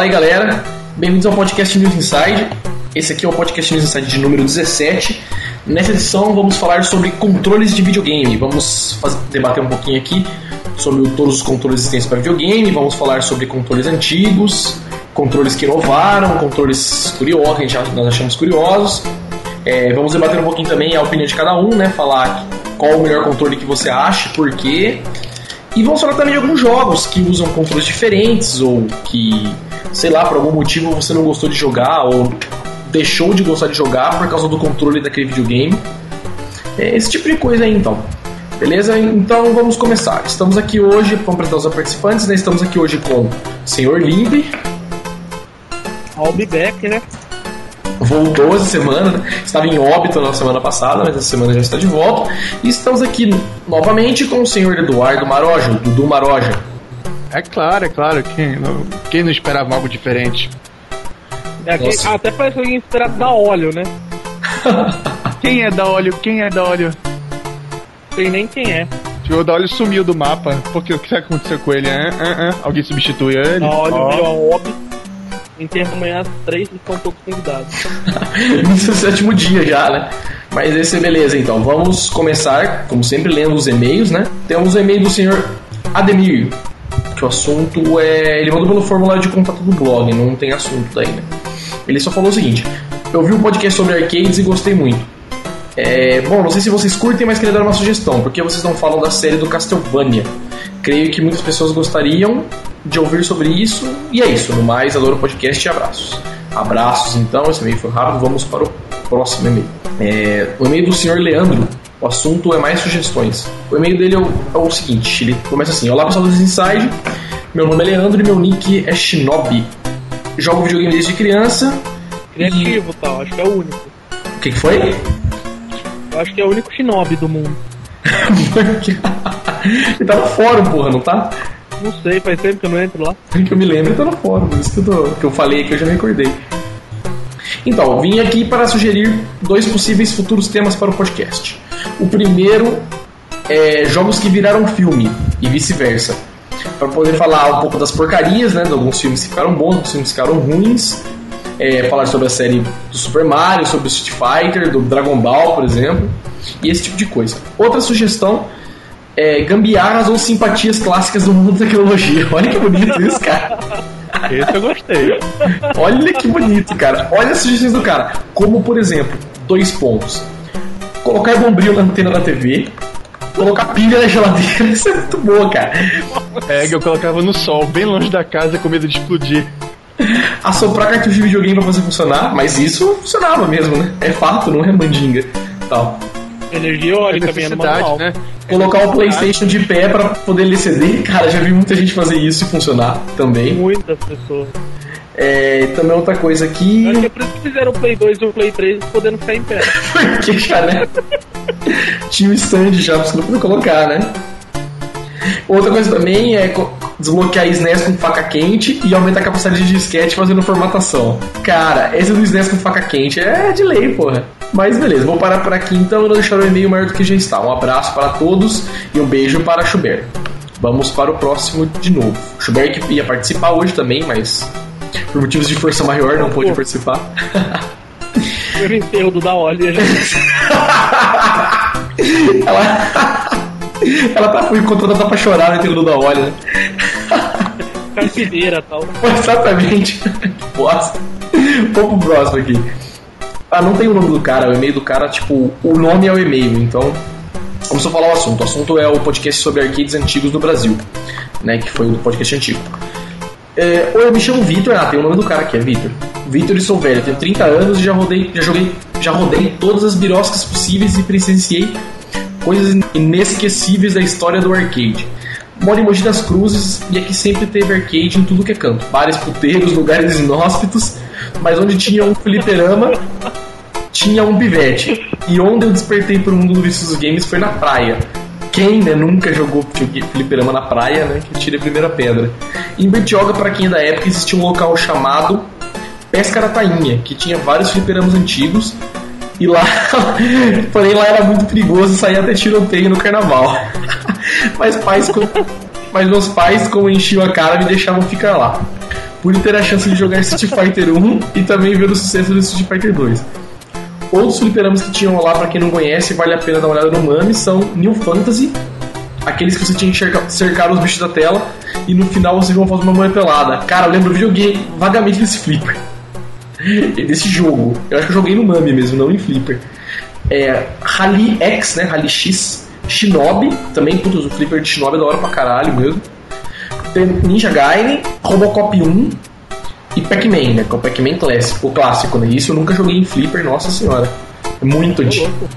Fala aí, galera. Bem-vindos ao podcast News Inside. Esse aqui é o podcast News Inside de número 17. Nessa edição vamos falar sobre controles de videogame. Vamos fazer, debater um pouquinho aqui sobre todos os controles existentes para videogame. Vamos falar sobre controles antigos, controles que inovaram, controles curiosos, que nós achamos curiosos. É, vamos debater um pouquinho também a opinião de cada um, né? Falar qual o melhor controle que você acha, por quê. E vamos falar também de alguns jogos que usam controles diferentes ou que, sei lá, por algum motivo você não gostou de jogar ou deixou de gostar de jogar por causa do controle daquele videogame. É esse tipo de coisa aí então. Beleza? Então vamos começar. Estamos aqui hoje, vamos apresentar os participantes, né? Estamos aqui hoje com o. I'll be back, né? Voltou essa semana, né? estava em óbito na semana passada, mas essa semana já está de volta. E estamos aqui novamente com o senhor Eduardo Maroja, Dudu Maroja. É claro, é claro. Quem não, quem não esperava algo diferente? É, quem, até parece que alguém esperava dar óleo, né? quem é da óleo? Quem é da óleo? Sei nem quem é. O da óleo sumiu do mapa. Porque o que aconteceu com ele? É, é, é. Alguém substitui ele? Da óleo oh. virou óbito. Enterro amanhã às três e estão todos convidados. Isso é o sétimo dia já, né? Mas esse é beleza, então. Vamos começar, como sempre, lendo os e-mails, né? Temos o e-mail do senhor Ademir, que o assunto é. Ele mandou pelo formulário de contato do blog, não tem assunto daí, né? Ele só falou o seguinte: Eu vi um podcast sobre arcades e gostei muito. É, bom, não sei se vocês curtem, mas queria dar uma sugestão. Porque vocês não falam da série do Castlevania? Creio que muitas pessoas gostariam de ouvir sobre isso. E é isso. No mais, adoro o podcast e abraços. Abraços, então. Esse e-mail foi rápido. Vamos para o próximo e-mail. É, o e-mail do senhor Leandro. O assunto é mais sugestões. O e-mail dele é o, é o seguinte: ele começa assim: Olá pessoal do Inside. Meu nome é Leandro e meu nick é Shinobi. Jogo videogame desde criança. Criativo, e... tal. Acho que é o único. O que, que foi? Eu acho que é o único Shinobi do mundo. ele tá no fórum, porra, não tá? Não sei, faz tempo que eu não entro lá. Que eu me lembro, tá no fórum, isso que eu, tô, que eu falei aqui, eu já me acordei. Então, vim aqui para sugerir dois possíveis futuros temas para o podcast. O primeiro é jogos que viraram filme e vice-versa. Para poder falar um pouco das porcarias, né? De alguns filmes que ficaram bons, alguns filmes que ficaram ruins. É, falar sobre a série do Super Mario, sobre o Street Fighter, do Dragon Ball, por exemplo. E esse tipo de coisa. Outra sugestão é, gambiarras ou simpatias clássicas do mundo da tecnologia. Olha que bonito isso, cara. Esse eu gostei. Olha que bonito, cara. Olha as sugestões do cara. Como, por exemplo, dois pontos. Colocar bombril na antena da TV. Colocar pilha na geladeira. Isso é muito boa, cara. É, que eu colocava no sol, bem longe da casa, com medo de explodir. Assoprar cartucho de videogame pra fazer funcionar, mas isso funcionava mesmo, né? É fato, não é mandinga. Tal. Energia eólica é manual. Né? Colocar o PlayStation de pé para poder ler CD, cara, já vi muita gente fazer isso e funcionar também. Muitas pessoas. É, também outra coisa aqui. Acho que é por isso que fizeram o Play 2 e o Play 3 podendo ficar em pé. Porque, cara, tinha o stand já pra você não poder colocar, né? Outra coisa também é desbloquear SNES com faca quente e aumentar a capacidade de disquete fazendo formatação. Cara, esse do SNES com faca quente é de lei, porra. Mas beleza, vou parar por aqui então e não deixar o e-mail maior do que já está. Um abraço para todos e um beijo para Schubert. Vamos para o próximo de novo. Schubert que ia participar hoje também, mas por motivos de força maior não pôde participar. Foi o enterro do da Olha já. ela, ela tá foi contratada pra chorar no enterro da Olha, né? Carpineira tal. Exatamente. Bosta. Vamos pro próximo aqui. Ah, não tem o nome do cara, o e-mail do cara, tipo, o nome é o e-mail, então. Vamos só falar o assunto. O assunto é o podcast sobre arcades antigos do Brasil, né? Que foi o podcast antigo. É, eu me chamo Vitor, ah, tem o nome do cara aqui, é Vitor. Vitor e sou velho, tenho 30 anos e já rodei, já joguei, já rodei todas as biroscas possíveis e presenciei coisas inesquecíveis da história do arcade. Moro em Mogi das Cruzes e aqui sempre teve arcade em tudo que é canto. Bares, puteiros, lugares inóspitos, mas onde tinha um fliperama, tinha um pivete. E onde eu despertei para o mundo do vício dos games foi na praia. Quem né, nunca jogou fliperama na praia, né? Que tira a primeira pedra. Em Bertioga, para quem é da época, existia um local chamado Pescaratainha, que tinha vários fliperamas antigos. E lá, porém lá era muito perigoso sair até tiroteio no carnaval. Mas pais, mas meus pais, como enchiam a cara, me deixavam ficar lá. por ter a chance de jogar Street Fighter 1 e também ver o sucesso do Street Fighter 2. Outros fliperamas que tinham lá, pra quem não conhece, vale a pena dar uma olhada no Mami, são New Fantasy, aqueles que você tinha que cercar, cercar os bichos da tela e no final você vão fazer uma mulher pelada. Cara, eu lembro videogame vagamente desse flipper. desse jogo. Eu acho que eu joguei no Mami mesmo, não em flipper. É, Rally X, né? Rally X. Shinobi, também, putz, o flipper de Shinobi é da hora pra caralho mesmo. Ninja Gaiden, Robocop 1 e Pac-Man, né? Que é o Pac-Man clássico, o clássico, né? Isso eu nunca joguei em flipper, nossa senhora. É muito antigo.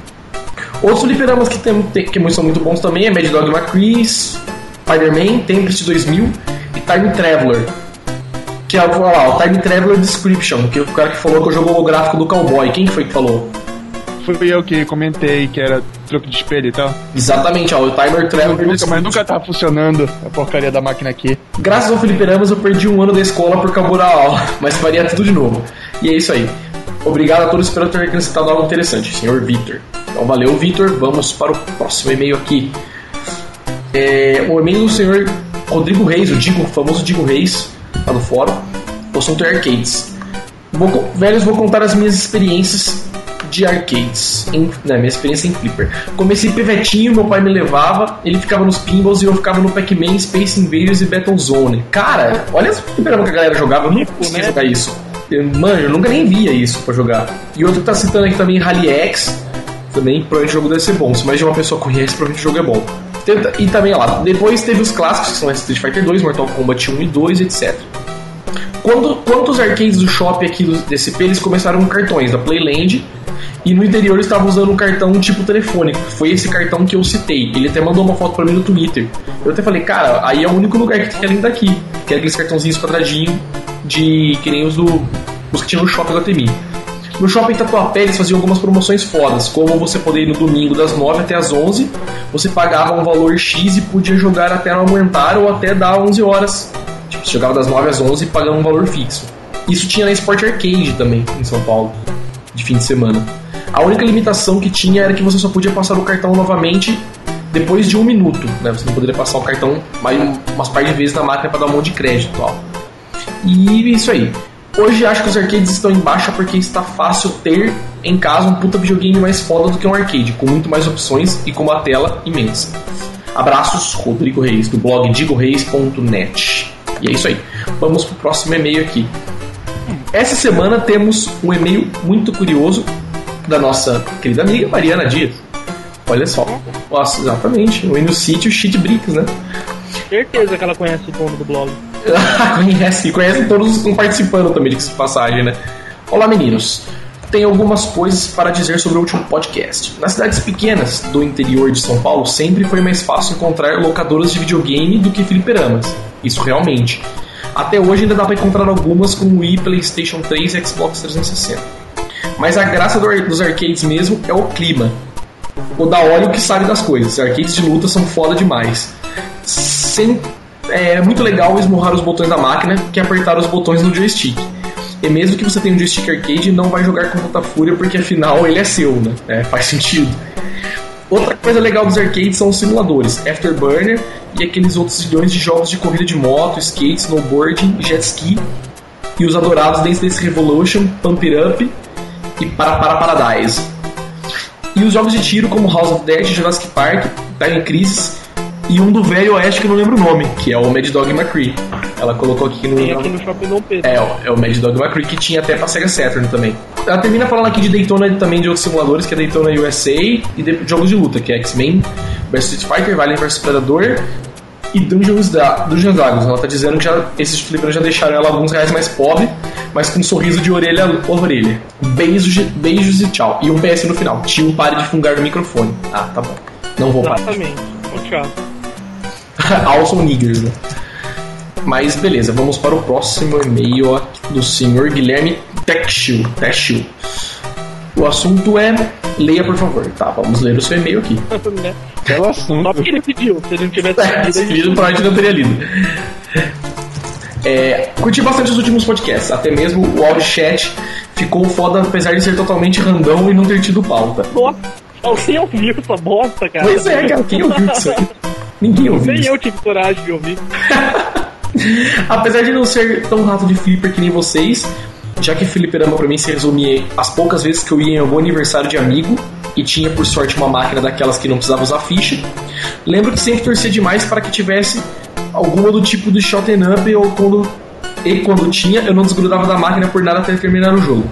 Outros fliperamas que, tem, que são muito bons também é Mad Dog McCree, Spider-Man, Tempest 2000 e Time Traveler. Que é lá, o Time Traveler Description, que é o cara que falou que eu jogo o gráfico do cowboy. Quem foi que falou? Fui eu que comentei que era truque de espelho e tal. Exatamente, ó, o Timer Traveler. Nunca, mas nunca tá funcionando a porcaria da máquina aqui. Graças ao Felipe Ramos eu perdi um ano da escola por carburar a aula, mas faria tudo de novo. E é isso aí. Obrigado a todos, espero ter acrescentado algo interessante, senhor Victor. Então valeu, Victor. Vamos para o próximo e-mail aqui. É, o e-mail do senhor Rodrigo Reis, o Digo, o famoso Digo Reis, lá no fórum. O assunto é arcades. Vou, velhos, vou contar as minhas experiências de arcades. Em, né, minha experiência em Flipper. Comecei pivetinho, meu pai me levava, ele ficava nos pinballs e eu ficava no Pac-Man, Space Invaders e Battlezone. Cara, olha as fliperama que a galera jogava, eu nunca consegui né? jogar isso. Mano, eu nunca nem via isso pra jogar. E outro que tá citando aqui também, Rally X. Também, provavelmente o jogo deve ser bom. Se mais de uma pessoa conhece, provavelmente o jogo é bom. E também, lá, depois teve os clássicos, que são Street Fighter 2, Mortal Kombat 1 e 2, etc. Quando, quando os arcades do shopping aqui do DCP, eles começaram com cartões da Playland, e no interior estava usando um cartão tipo telefônico. Foi esse cartão que eu citei. Ele até mandou uma foto para mim no Twitter. Eu até falei, cara, aí é o único lugar que tem além daqui. Que é aqueles cartãozinhos quadradinhos de que nem os do os que tinha no shopping da Temi. No shopping Tatuapé eles faziam algumas promoções fodas, como você poder ir no domingo das 9 até as 11, você pagava um valor X e podia jogar até não ou até dar 11 horas. Você jogava das 9 às 11 pagando um valor fixo. Isso tinha na Sport Arcade também, em São Paulo, de fim de semana. A única limitação que tinha era que você só podia passar o cartão novamente depois de um minuto, né? Você não poderia passar o cartão mais umas par de vezes na máquina para dar um monte de crédito e. E isso aí. Hoje acho que os arcades estão em baixa porque está fácil ter em casa um puta videogame mais foda do que um arcade, com muito mais opções e com uma tela imensa. Abraços, Rodrigo Reis, do blog digoreis.net. E é isso aí. Vamos pro próximo e-mail aqui. Essa semana temos um e-mail muito curioso da nossa querida amiga Mariana Dias. Olha só. Nossa, exatamente. O no sítio Cheat Bricks, né? Certeza que ela conhece o dono do blog. conhece, conhece todos os que estão participando também de passagem, né? Olá, meninos. Tenho algumas coisas para dizer sobre o último podcast. Nas cidades pequenas do interior de São Paulo, sempre foi mais fácil encontrar locadoras de videogame do que fliperamas. Isso realmente. Até hoje ainda dá para encontrar algumas com Wii, PlayStation 3 e Xbox 360. Mas a graça do, dos arcades mesmo é o clima. O da óleo que sabe das coisas. Arcades de luta são foda demais. Sem, é muito legal esmurrar os botões da máquina que apertar os botões no joystick. E mesmo que você tenha um joystick arcade, não vai jogar com tanta fúria porque afinal ele é seu, né? É, faz sentido. Outra coisa legal dos arcades são os simuladores, Afterburner e aqueles outros zilhões de jogos de corrida de moto, skate, snowboarding, jet ski e os adorados Dance Dance Revolution, Pump It Up e Para Para Paradise. E os jogos de tiro como House of Dead, Jurassic Park, Time Crisis e um do velho oeste que eu não lembro o nome, que é o Mad Dog McCree. Ela colocou aqui no. Tem aqui no Shopping Dom Pedro. É, é o Mad Dog McCree que tinha até pra Sega Saturn também. Ela termina falando aqui de Daytona também de outros simuladores, que é Daytona USA, e de jogos de luta, que é X-Men, vs Street Fighter, Valiant vs Predador, e Dungeons, da, Dungeons Dragons. Ela tá dizendo que já, esses flippers já deixaram ela alguns reais mais pobre, mas com um sorriso de orelha a orelha. Beijos, beijos e tchau. E um PS no final. Tio, pare de fungar no microfone. Ah, tá bom. Não vou parar. Exatamente. Tchau. also niggers, né? Mas beleza, vamos para o próximo e-mail do senhor Guilherme Techshill. Techshill. O assunto é. Leia, por favor. Tá, vamos ler o seu e-mail aqui. Belo assunto. Só porque ele pediu. Se ele não tivesse é, pedido, pedido provavelmente não teria lido. É, curti bastante os últimos podcasts, até mesmo o audio chat ficou foda, apesar de ser totalmente random e não ter tido pauta. Nossa, alguém ouviu essa bosta, cara? Pois é, cara, quem ouviu isso aí? Ninguém ouviu. Nem eu tive coragem de ouvir. Apesar de não ser tão rato de flipper que nem vocês, já que fliperama pra mim se resumia as poucas vezes que eu ia em algum aniversário de amigo e tinha por sorte uma máquina daquelas que não precisava usar ficha, lembro que sempre torcia demais para que tivesse alguma do tipo do shot and up ou quando e quando tinha eu não desgrudava da máquina por nada até terminar o jogo.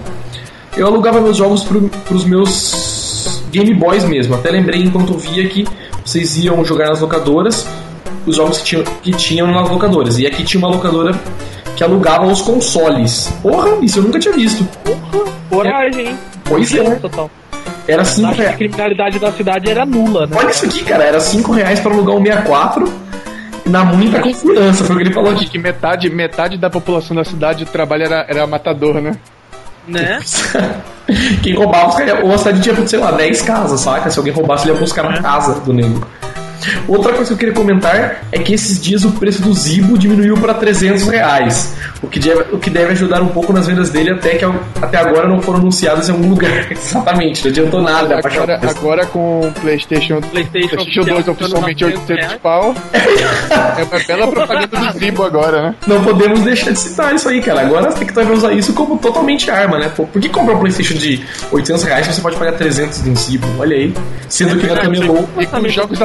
Eu alugava meus jogos pro, pros meus Game Boys mesmo, até lembrei enquanto via que vocês iam jogar nas locadoras os jogos que tinham, que tinham nas locadoras. E aqui tinha uma locadora que alugava os consoles. Porra, isso eu nunca tinha visto. Coragem, hein? Pois é. Total. Era A 5 taxa de reais. criminalidade da cidade era nula, né? Olha isso aqui, cara. Era 5 reais pra alugar um 64 na muita confiança. Foi o que ele falou aqui. que metade, metade da população da cidade de trabalho era, era matador, né? Né? Quem roubava os caras. Ou a cidade tinha, sei lá, 10 casas, saca? Se alguém roubasse, ele ia buscar na casa do nego. Outra coisa que eu queria comentar é que esses dias o preço do Zibo diminuiu para 300 reais, o que, deve, o que deve ajudar um pouco nas vendas dele até que até agora não foram anunciadas em algum lugar. Exatamente, não adiantou nada. Agora, agora com o PlayStation, PlayStation, PlayStation 2 oficialmente 800 pau, é uma bela propaganda do Zibo agora, né? Não podemos deixar de citar isso aí, cara. Agora tem que talvez usar isso como totalmente arma, né? Por que comprar um PlayStation de 800 reais se você pode pagar 300 em Zibo? Olha aí. Sendo que na camelô. E com jogos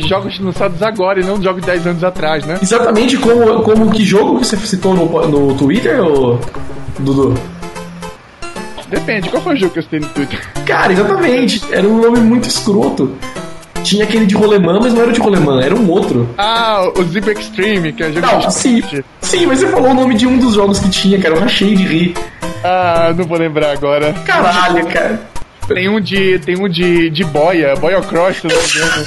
jogos lançados agora e não jogos de 10 anos atrás, né? Exatamente como, como que jogo que você citou no, no Twitter, ô, Dudu? Depende, qual foi o jogo que eu citei no Twitter? Cara, exatamente. Era um nome muito escroto. Tinha aquele de rolemã, mas não era o de rolemã, era um outro. Ah, o Zibo Extreme, que é jogo Não, sim. Sim, mas você falou o nome de um dos jogos que tinha, cara. Eu rachei de rir. Ah, não vou lembrar agora. Caralho, cara. Tem um de. Tem um de, de boia, boia cross, se não me engano.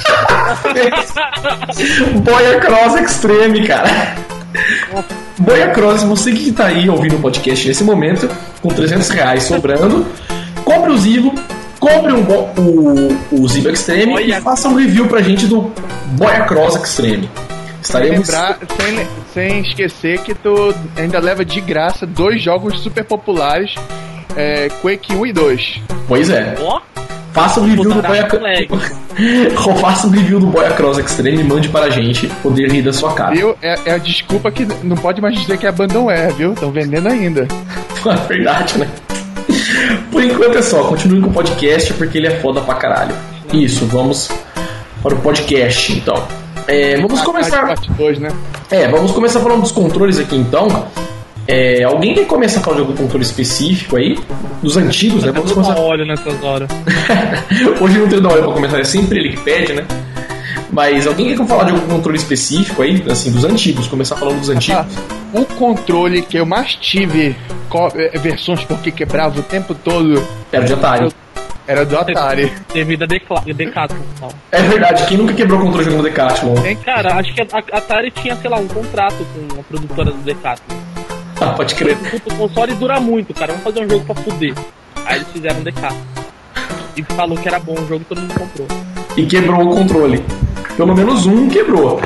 Boia Cross Extreme, cara. Boia Cross, você que tá aí ouvindo o podcast nesse momento, com 300 reais sobrando, compre o Zibo, compre um o, o Zibo Extreme Boia- e faça um review pra gente do Boia Cross Extreme. Sem Estaremos. lembrar, sem, sem esquecer que tu ainda leva de graça dois jogos super populares, é, Quake 1 e 2. Pois é. Ó, Faça um review do Boia faça um review do Boia Cross Extreme e mande para a gente poder rir da sua cara. Viu? É, é a desculpa que não pode mais dizer que é abandonware, viu? Estão vendendo ainda. É verdade, né? Por enquanto é só, continue com o podcast porque ele é foda pra caralho. Isso, vamos para o podcast então. É, vamos começar. Parte 2, né? É, vamos começar falando dos controles aqui então. É, alguém quer começar a falar de algum controle específico aí? Dos antigos, né? Vamos começar. óleo nessas horas. Hoje não tem da hora pra começar, é sempre ele que pede, né? Mas alguém quer falar de algum controle específico aí, assim, dos antigos? Começar falando dos antigos? Ah, o controle que eu mais tive eh, versões porque quebrava o tempo todo Era de Atari. era do Atari. Devido a Decathlon. É verdade, quem nunca quebrou o controle jogando Decathlon? Cara, acho que a a Atari tinha, sei lá, um contrato com a produtora do Decathlon. Ah, pode crer. O console dura muito, cara. Vamos fazer um jogo pra fuder. Aí eles fizeram um Decathlon. E falou que era bom o jogo e todo mundo comprou. E quebrou o controle. Pelo menos um quebrou.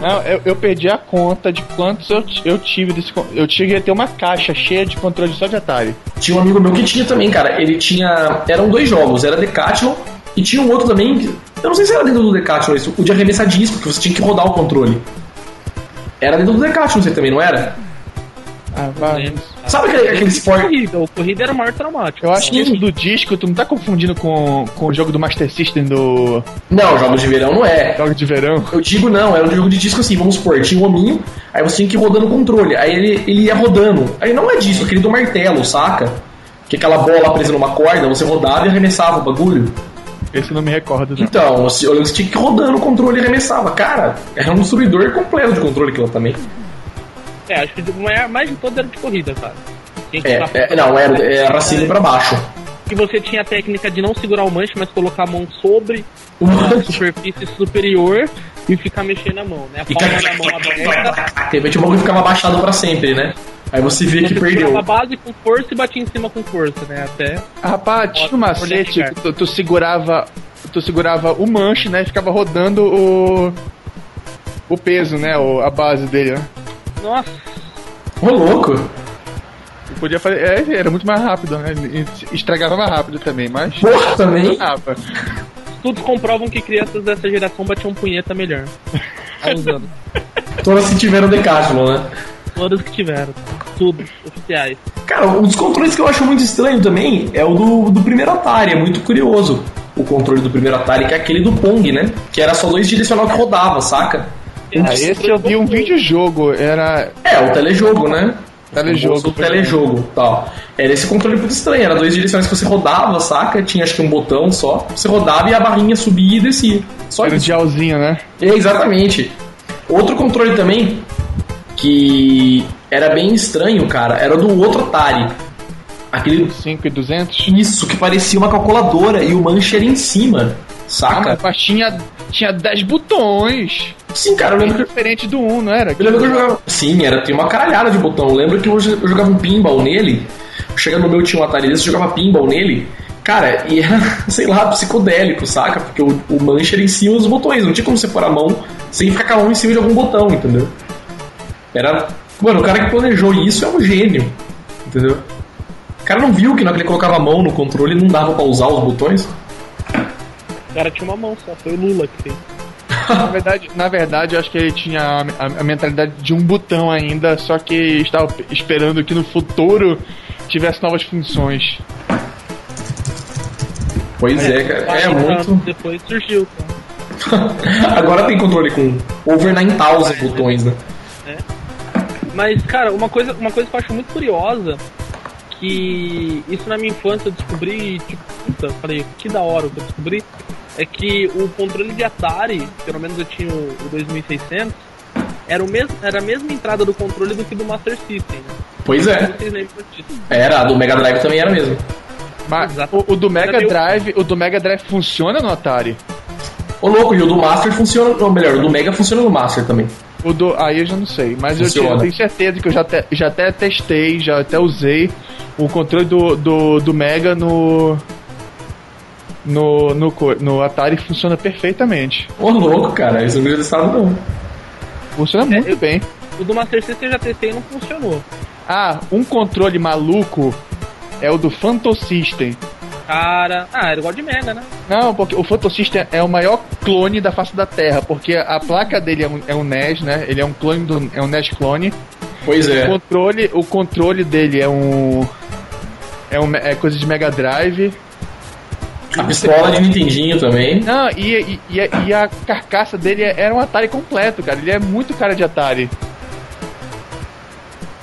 Não, eu, eu perdi a conta de quantos eu, eu tive desse. Eu cheguei a ter uma caixa cheia de controle só de Atari. Tinha um amigo meu que tinha também, cara. Ele tinha. Eram dois jogos, era Decathlon e tinha um outro também. Eu não sei se era dentro do Decathlon isso, o de arremessar disco, que você tinha que rodar o controle. Era dentro do Decathlon aí também, não era? Ah, vai. Lembro. Sabe aquele, aquele esporte. Corrida, o corrida era o maior traumático. Eu acho que esse do disco, tu não tá confundindo com, com o jogo do Master System do Não, jogos de verão não é. jogo de verão? Eu digo não, era um jogo de disco assim, vamos supor, tinha um hominho, aí você tinha que ir rodando o controle, aí ele, ele ia rodando. Aí não é disco, aquele do martelo, saca? Que aquela bola presa numa corda, você rodava e arremessava o bagulho. Esse eu não me recordo, não. Então, você, você tinha que ir rodando o controle e arremessava. Cara, era um destruidor completo de controle aquilo também. É, acho que o maior- mais de todos era de corrida, cara. É, é, não, era, era pra cima e pra baixo. que você tinha a técnica de não segurar o manche, mas colocar a mão sobre O a manche. superfície superior e ficar mexendo a mão, né? A palma da mão aberta, De repente o bagulho ficava abaixado pra sempre, né? Aí você via que perdeu. a base com força e batia em cima com força, né? Até Rapaz, tinha um macete que tu, tu segurava. Tu segurava o manche, né? E ficava rodando o. O peso, né? O, a base dele, né? Nossa, Ô, louco. Tu Podia fazer. É, era muito mais rápido, né? Estragava mais rápido também, mas. Porra, também. Estudos comprovam que crianças dessa geração batiam punheta melhor. Usando. Todas que tiveram Decathlon, né? Todas que tiveram. Tudo, oficiais. Cara, um dos controles que eu acho muito estranho também é o do, do primeiro Atari, é muito curioso. O controle do primeiro Atari, que é aquele do Pong, né? Que era só dois direcional que rodava, saca? Ah, esse eu vi um videojogo, era. É, o telejogo, né? Telejogo. O telejogo tal. Era esse controle muito estranho, era dois direções que você rodava, saca? Tinha acho que um botão só. Você rodava e a barrinha subia e descia. Só era isso. o dialzinho, né? É, exatamente. Outro controle também que era bem estranho, cara, era do outro Atari. Aquele 5 e 200? Isso, que parecia uma calculadora e o manche era em cima, saca? Ah, mas tinha, tinha 10 botões. Sim, cara, eu lembro que. Diferente do 1, não era? Eu lembro que eu jogava. Sim, era, tinha uma caralhada de botão. Eu lembro que eu, eu jogava um pinball nele. Chegando no meu tinha um Atari desse, eu jogava pinball nele. Cara, e era, sei lá, psicodélico, saca? Porque o, o manche era em cima dos botões. Não tinha como você pôr a mão sem ficar com a mão em cima de algum botão, entendeu? Era. Mano, o cara que planejou isso é um gênio, entendeu? O cara não viu que na hora que ele colocava a mão no controle não dava pra usar os botões? O cara tinha uma mão só, foi o Lula que fez. na, verdade, na verdade, eu acho que ele tinha a, a, a, mentalidade de um botão ainda, só que estava esperando que no futuro tivesse novas funções. Pois é, cara. É muito. Depois surgiu, cara. Agora tem controle com over 9000 botões, né? É. Mas, cara, uma coisa, uma coisa que eu acho muito curiosa, que isso na minha infância eu descobri, tipo, puta, falei, que da hora o que eu descobri, é que o controle de Atari, pelo menos eu tinha o, o 2600, era, o mesmo, era a mesma entrada do controle do que do Master System. Né? Pois é. Era, a do Mega Drive também era mesmo. Mas o, o, do Mega Drive, o do Mega Drive funciona no Atari? Ô louco, e o do Master funciona, ou melhor, o do Mega funciona no Master também. O do, aí eu já não sei, mas eu, eu, tenho certeza que eu já, te, já até testei, já até usei o controle do, do, do Mega no, no, no, no Atari funciona perfeitamente. Ô louco, cara, isso não estado não. Funciona é, muito eu, bem. O do Master System eu já testei e não funcionou. Ah, um controle maluco é o do Phantom System. Cara, ah, era igual de Mega, né? Não, porque o Phantom System é o maior clone da face da Terra, porque a placa dele é um, é um NES, né? Ele é um clone do é um NES clone. Pois é. O controle, o controle dele é um é, um, é coisa de Mega Drive. A pistola de Nintendinho também. Não, e, e, e, a carcaça dele era um Atari completo, cara. Ele é muito cara de Atari.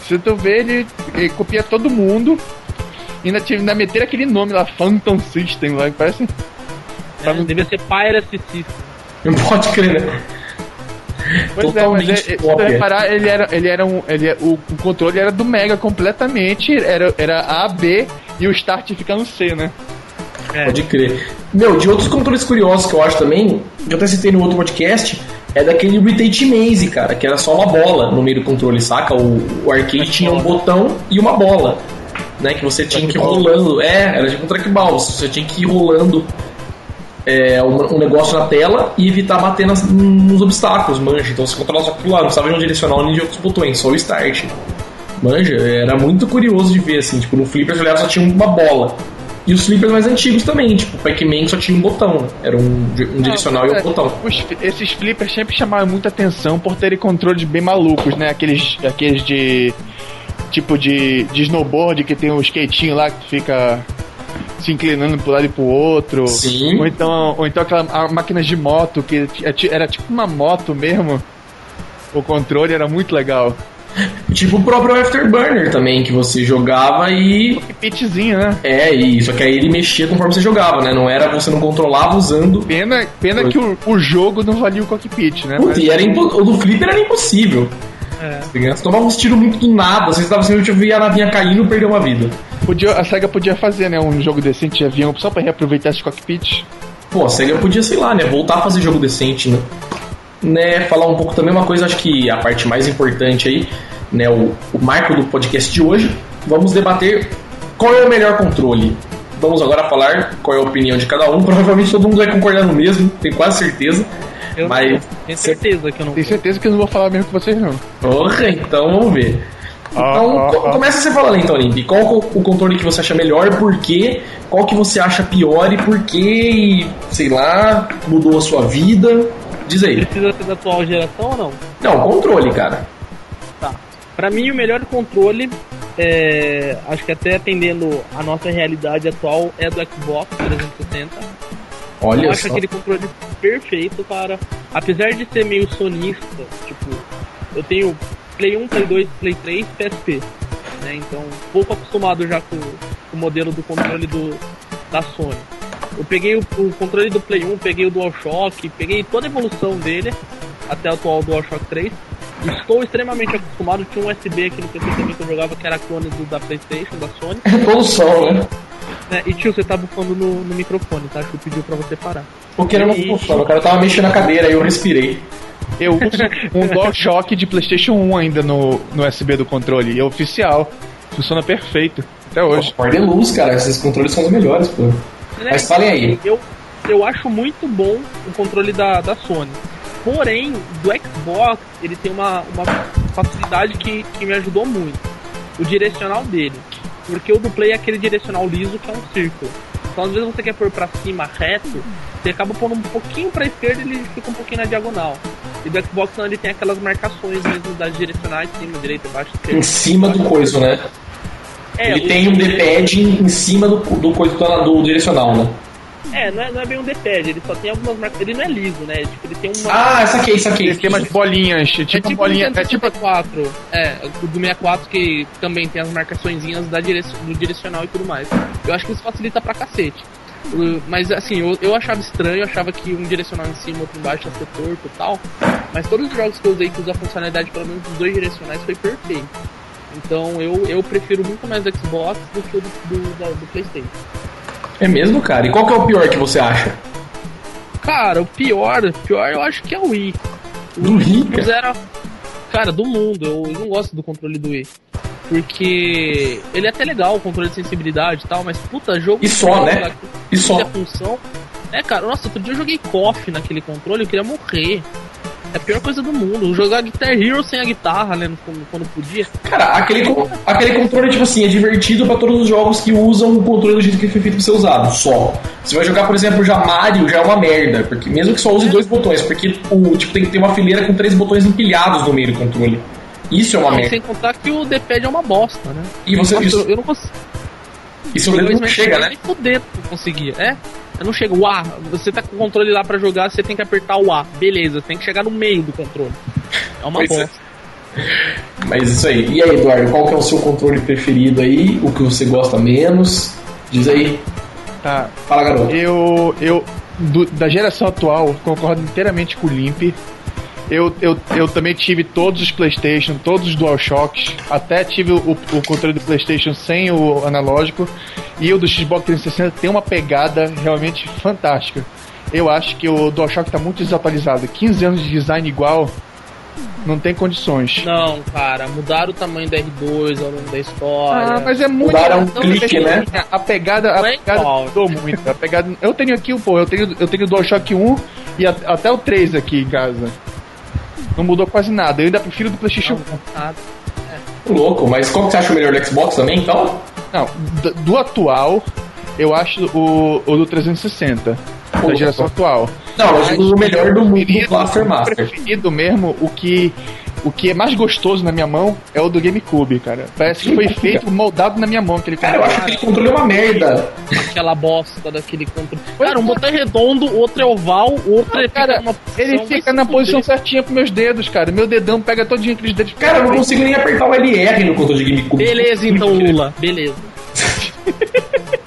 Se tu vê, ele, ele copia todo mundo. E ainda, ainda meter aquele nome lá, Phantom System, lá, que parece. É, devia ser Piracy System. Não pode crer, né? Pois Totalmente é, mas é, se tu reparar, ele era, ele era um. Ele, é, o, o controle era do Mega completamente. Era, era A, B e o Start fica no C, né? É. Pode crer. Meu, de outros controles curiosos que eu acho também, que eu até citei no outro podcast, é daquele Rotate Maze, cara, que era só uma bola no meio do controle, saca? O, o arcade tinha um botão e uma bola, né? Que você tinha que ir rolando. É, era tipo um trackball, você tinha que ir rolando é, um, um, negócio na tela e evitar bater nas, nos obstáculos, manja. Então você controlava só aquilo lá, não precisava de um direcional nem de outros botões, só o start. Manja, era muito curioso de ver, assim, tipo, no Flipper olhava só tinha uma bola. E os flippers mais antigos também, tipo, o Pac-Man só tinha um botão, era um, um direcional e um botão. Os, esses flippers sempre chamaram muita atenção por terem controles bem malucos, né? Aqueles, aqueles de. tipo de, de snowboard que tem um skatinho lá que fica se inclinando pro lado e pro outro. Sim. Ou então, ou então aquela máquina de moto que é era tipo uma moto mesmo. O controle era muito legal. Tipo o próprio Afterburner também, que você jogava e. Cockpitzinho, né? É, e só que aí ele mexia conforme você jogava, né? Não era você não controlava usando. Pena, pena que o, o jogo não valia o cockpit, né? Putz, Mas... era impo... O do Flipper era impossível. É. Você tomava uns tiros muito do nada, você estava sempre via a navinha caindo e perdeu uma vida. Podia, a SEGA podia fazer, né? Um jogo decente de avião só pra reaproveitar esse cockpit. Pô, a SEGA podia, sei lá, né? Voltar a fazer jogo decente, né? Né? Falar um pouco também uma coisa, acho que a parte mais importante aí, né? O, o marco do podcast de hoje. Vamos debater qual é o melhor controle. Vamos agora falar qual é a opinião de cada um. Provavelmente todo mundo vai concordar no mesmo, tenho quase certeza. Eu mas... tenho certeza que eu não. Tenho certeza que eu não vou falar mesmo com vocês, não. Porra, então vamos ver. Então, ah, ah, começa você falando então, Limp. Qual o controle que você acha melhor, por quê? Qual que você acha pior e por quê? E, sei lá, mudou a sua vida? Diz aí. Precisa ser da atual geração ou não? Não, controle, cara. Tá. Pra mim, o melhor controle, é, acho que até atendendo a nossa realidade atual, é do Xbox 360. Olha eu acho só. aquele controle perfeito, cara. Apesar de ser meio sonista, tipo, eu tenho Play 1, Play 2, Play 3, PSP. Né? Então, pouco acostumado já com, com o modelo do controle do, da Sony. Eu peguei o, o controle do Play 1, peguei o DualShock, peguei toda a evolução dele, até o atual DualShock 3. Estou extremamente acostumado, tinha um USB aqui no PC também que eu jogava que era clone do, da Playstation, da Sony. Evolução, né? né? E tio, você tá bufando no, no microfone, tá? Acho que eu pedi pra você parar. Porque eu não E- o cara tava mexendo na cadeira e eu respirei. Eu uso um DualShock de PlayStation 1 ainda no, no USB do controle. E é oficial. Funciona perfeito. Até hoje. Perder luz, cara. Esses controles são os melhores, pô. Né? Mas falem aí. Eu, eu acho muito bom o controle da, da Sony. Porém, do Xbox, ele tem uma, uma facilidade que, que me ajudou muito. O direcional dele. Porque o do Play é aquele direcional liso que é um círculo. Então, às vezes você quer pôr pra cima reto, você acaba pondo um pouquinho pra esquerda e ele fica um pouquinho na diagonal. E do Xbox não, ele tem aquelas marcações mesmo das direcionais, cima, direita, baixo, esquerda. Em cima do coiso, né? É, Ele o- tem um D-pad em cima do, do coisa do, do direcional, né? É, não é, não é bem um D-pad, ele só tem algumas marcas. Ele não é liso, né? Tipo, ele tem uma. Ah, saquei, saquei. Ele tem umas bolinhas, tipo, É tipo bolinha. o É tipo 64, é, o do 64 que também tem as marcaçõezinhas da direc do direcional e tudo mais. Eu acho que isso facilita pra cacete. Mas assim, eu, eu achava estranho, eu achava que um direcional em cima, outro embaixo ia ser torto e tal. Mas todos os jogos que eu usei que usa a funcionalidade pelo menos dos dois direcionais foi perfeito. Então eu, eu prefiro muito mais do Xbox do que o do, do, do Playstation. É mesmo, cara? E qual que é o pior que você acha? Cara, o pior, o pior eu acho que é o Wii. Do Rio, O cara. zero, cara, do mundo. Eu, eu não gosto do controle do Wii. Porque ele é até legal, o controle de sensibilidade e tal, mas puta, jogo. E só, né? E só. A função. É, cara, nossa, outro dia eu joguei KOF naquele controle, eu queria morrer. É a pior coisa do mundo. Jogar Guitar Hero sem a guitarra, né? Quando, quando podia. Cara, aquele, aquele controle, tipo assim, é divertido pra todos os jogos que usam o controle do jeito que foi feito pra ser usado, só. Você vai jogar, por exemplo, já Mario, já é uma merda, porque mesmo que só use dois botões, porque o, tipo, tem que ter uma fileira com três botões empilhados no meio do controle. Isso é uma Não, merda. sem contar que o D-pad é uma bosta, né? E você Nossa, isso, eu, eu não consigo. E seu dedo não chega, né? Nem fuder tu conseguia. É? Eu não chego. O A, você tá com o controle lá pra jogar, você tem que apertar o A. Beleza, tem que chegar no meio do controle. É uma é. bosta. Mas isso aí. E aí, Eduardo, qual que é o seu controle preferido aí? O que você gosta menos? Diz aí. Tá. Fala, garoto. Eu. eu do- da geração atual, concordo inteiramente com o Limp. Eu, eu, eu também tive todos os PlayStation, todos os DualShocks. Até tive o, o controle do PlayStation sem o analógico. E o do Xbox 360 tem uma pegada realmente fantástica. Eu acho que o DualShock está muito desatualizado. 15 anos de design igual, não tem condições. Não, cara, mudaram o tamanho da R2 ao longo da história. Ah, mas é muito. Mudaram um clique, né? pequenininha. A pegada, a é pegada mudou muito. A pegada, eu tenho aqui, pô, eu tenho, eu tenho o DualShock 1 e a- até o 3 aqui em casa. Não mudou quase nada. Eu ainda prefiro do PlayStation 1. Ah, Louco, mas qual que você acha o melhor do Xbox também, então? Não, do, do atual, eu acho o, o do 360. Pô, da geração atual. Não, eu digo o melhor do mundo do preferido- Blaster Master. preferido mesmo, o que, o que é mais gostoso na minha mão é o do GameCube, cara. Parece que foi feito, moldado na minha mão. Aquele Cara, eu acho que aquele controle é uma merda. aquela bosta daquele controle. Cara, um botão é redondo, outro é oval, outro é Cara, fica numa posição, ele fica na posição certinha pros meus dedos, cara. Meu dedão pega todinho aqueles dedos. Cara, eu não consigo nem apertar o LR no controle de GameCube. Beleza, então, Lula. Beleza.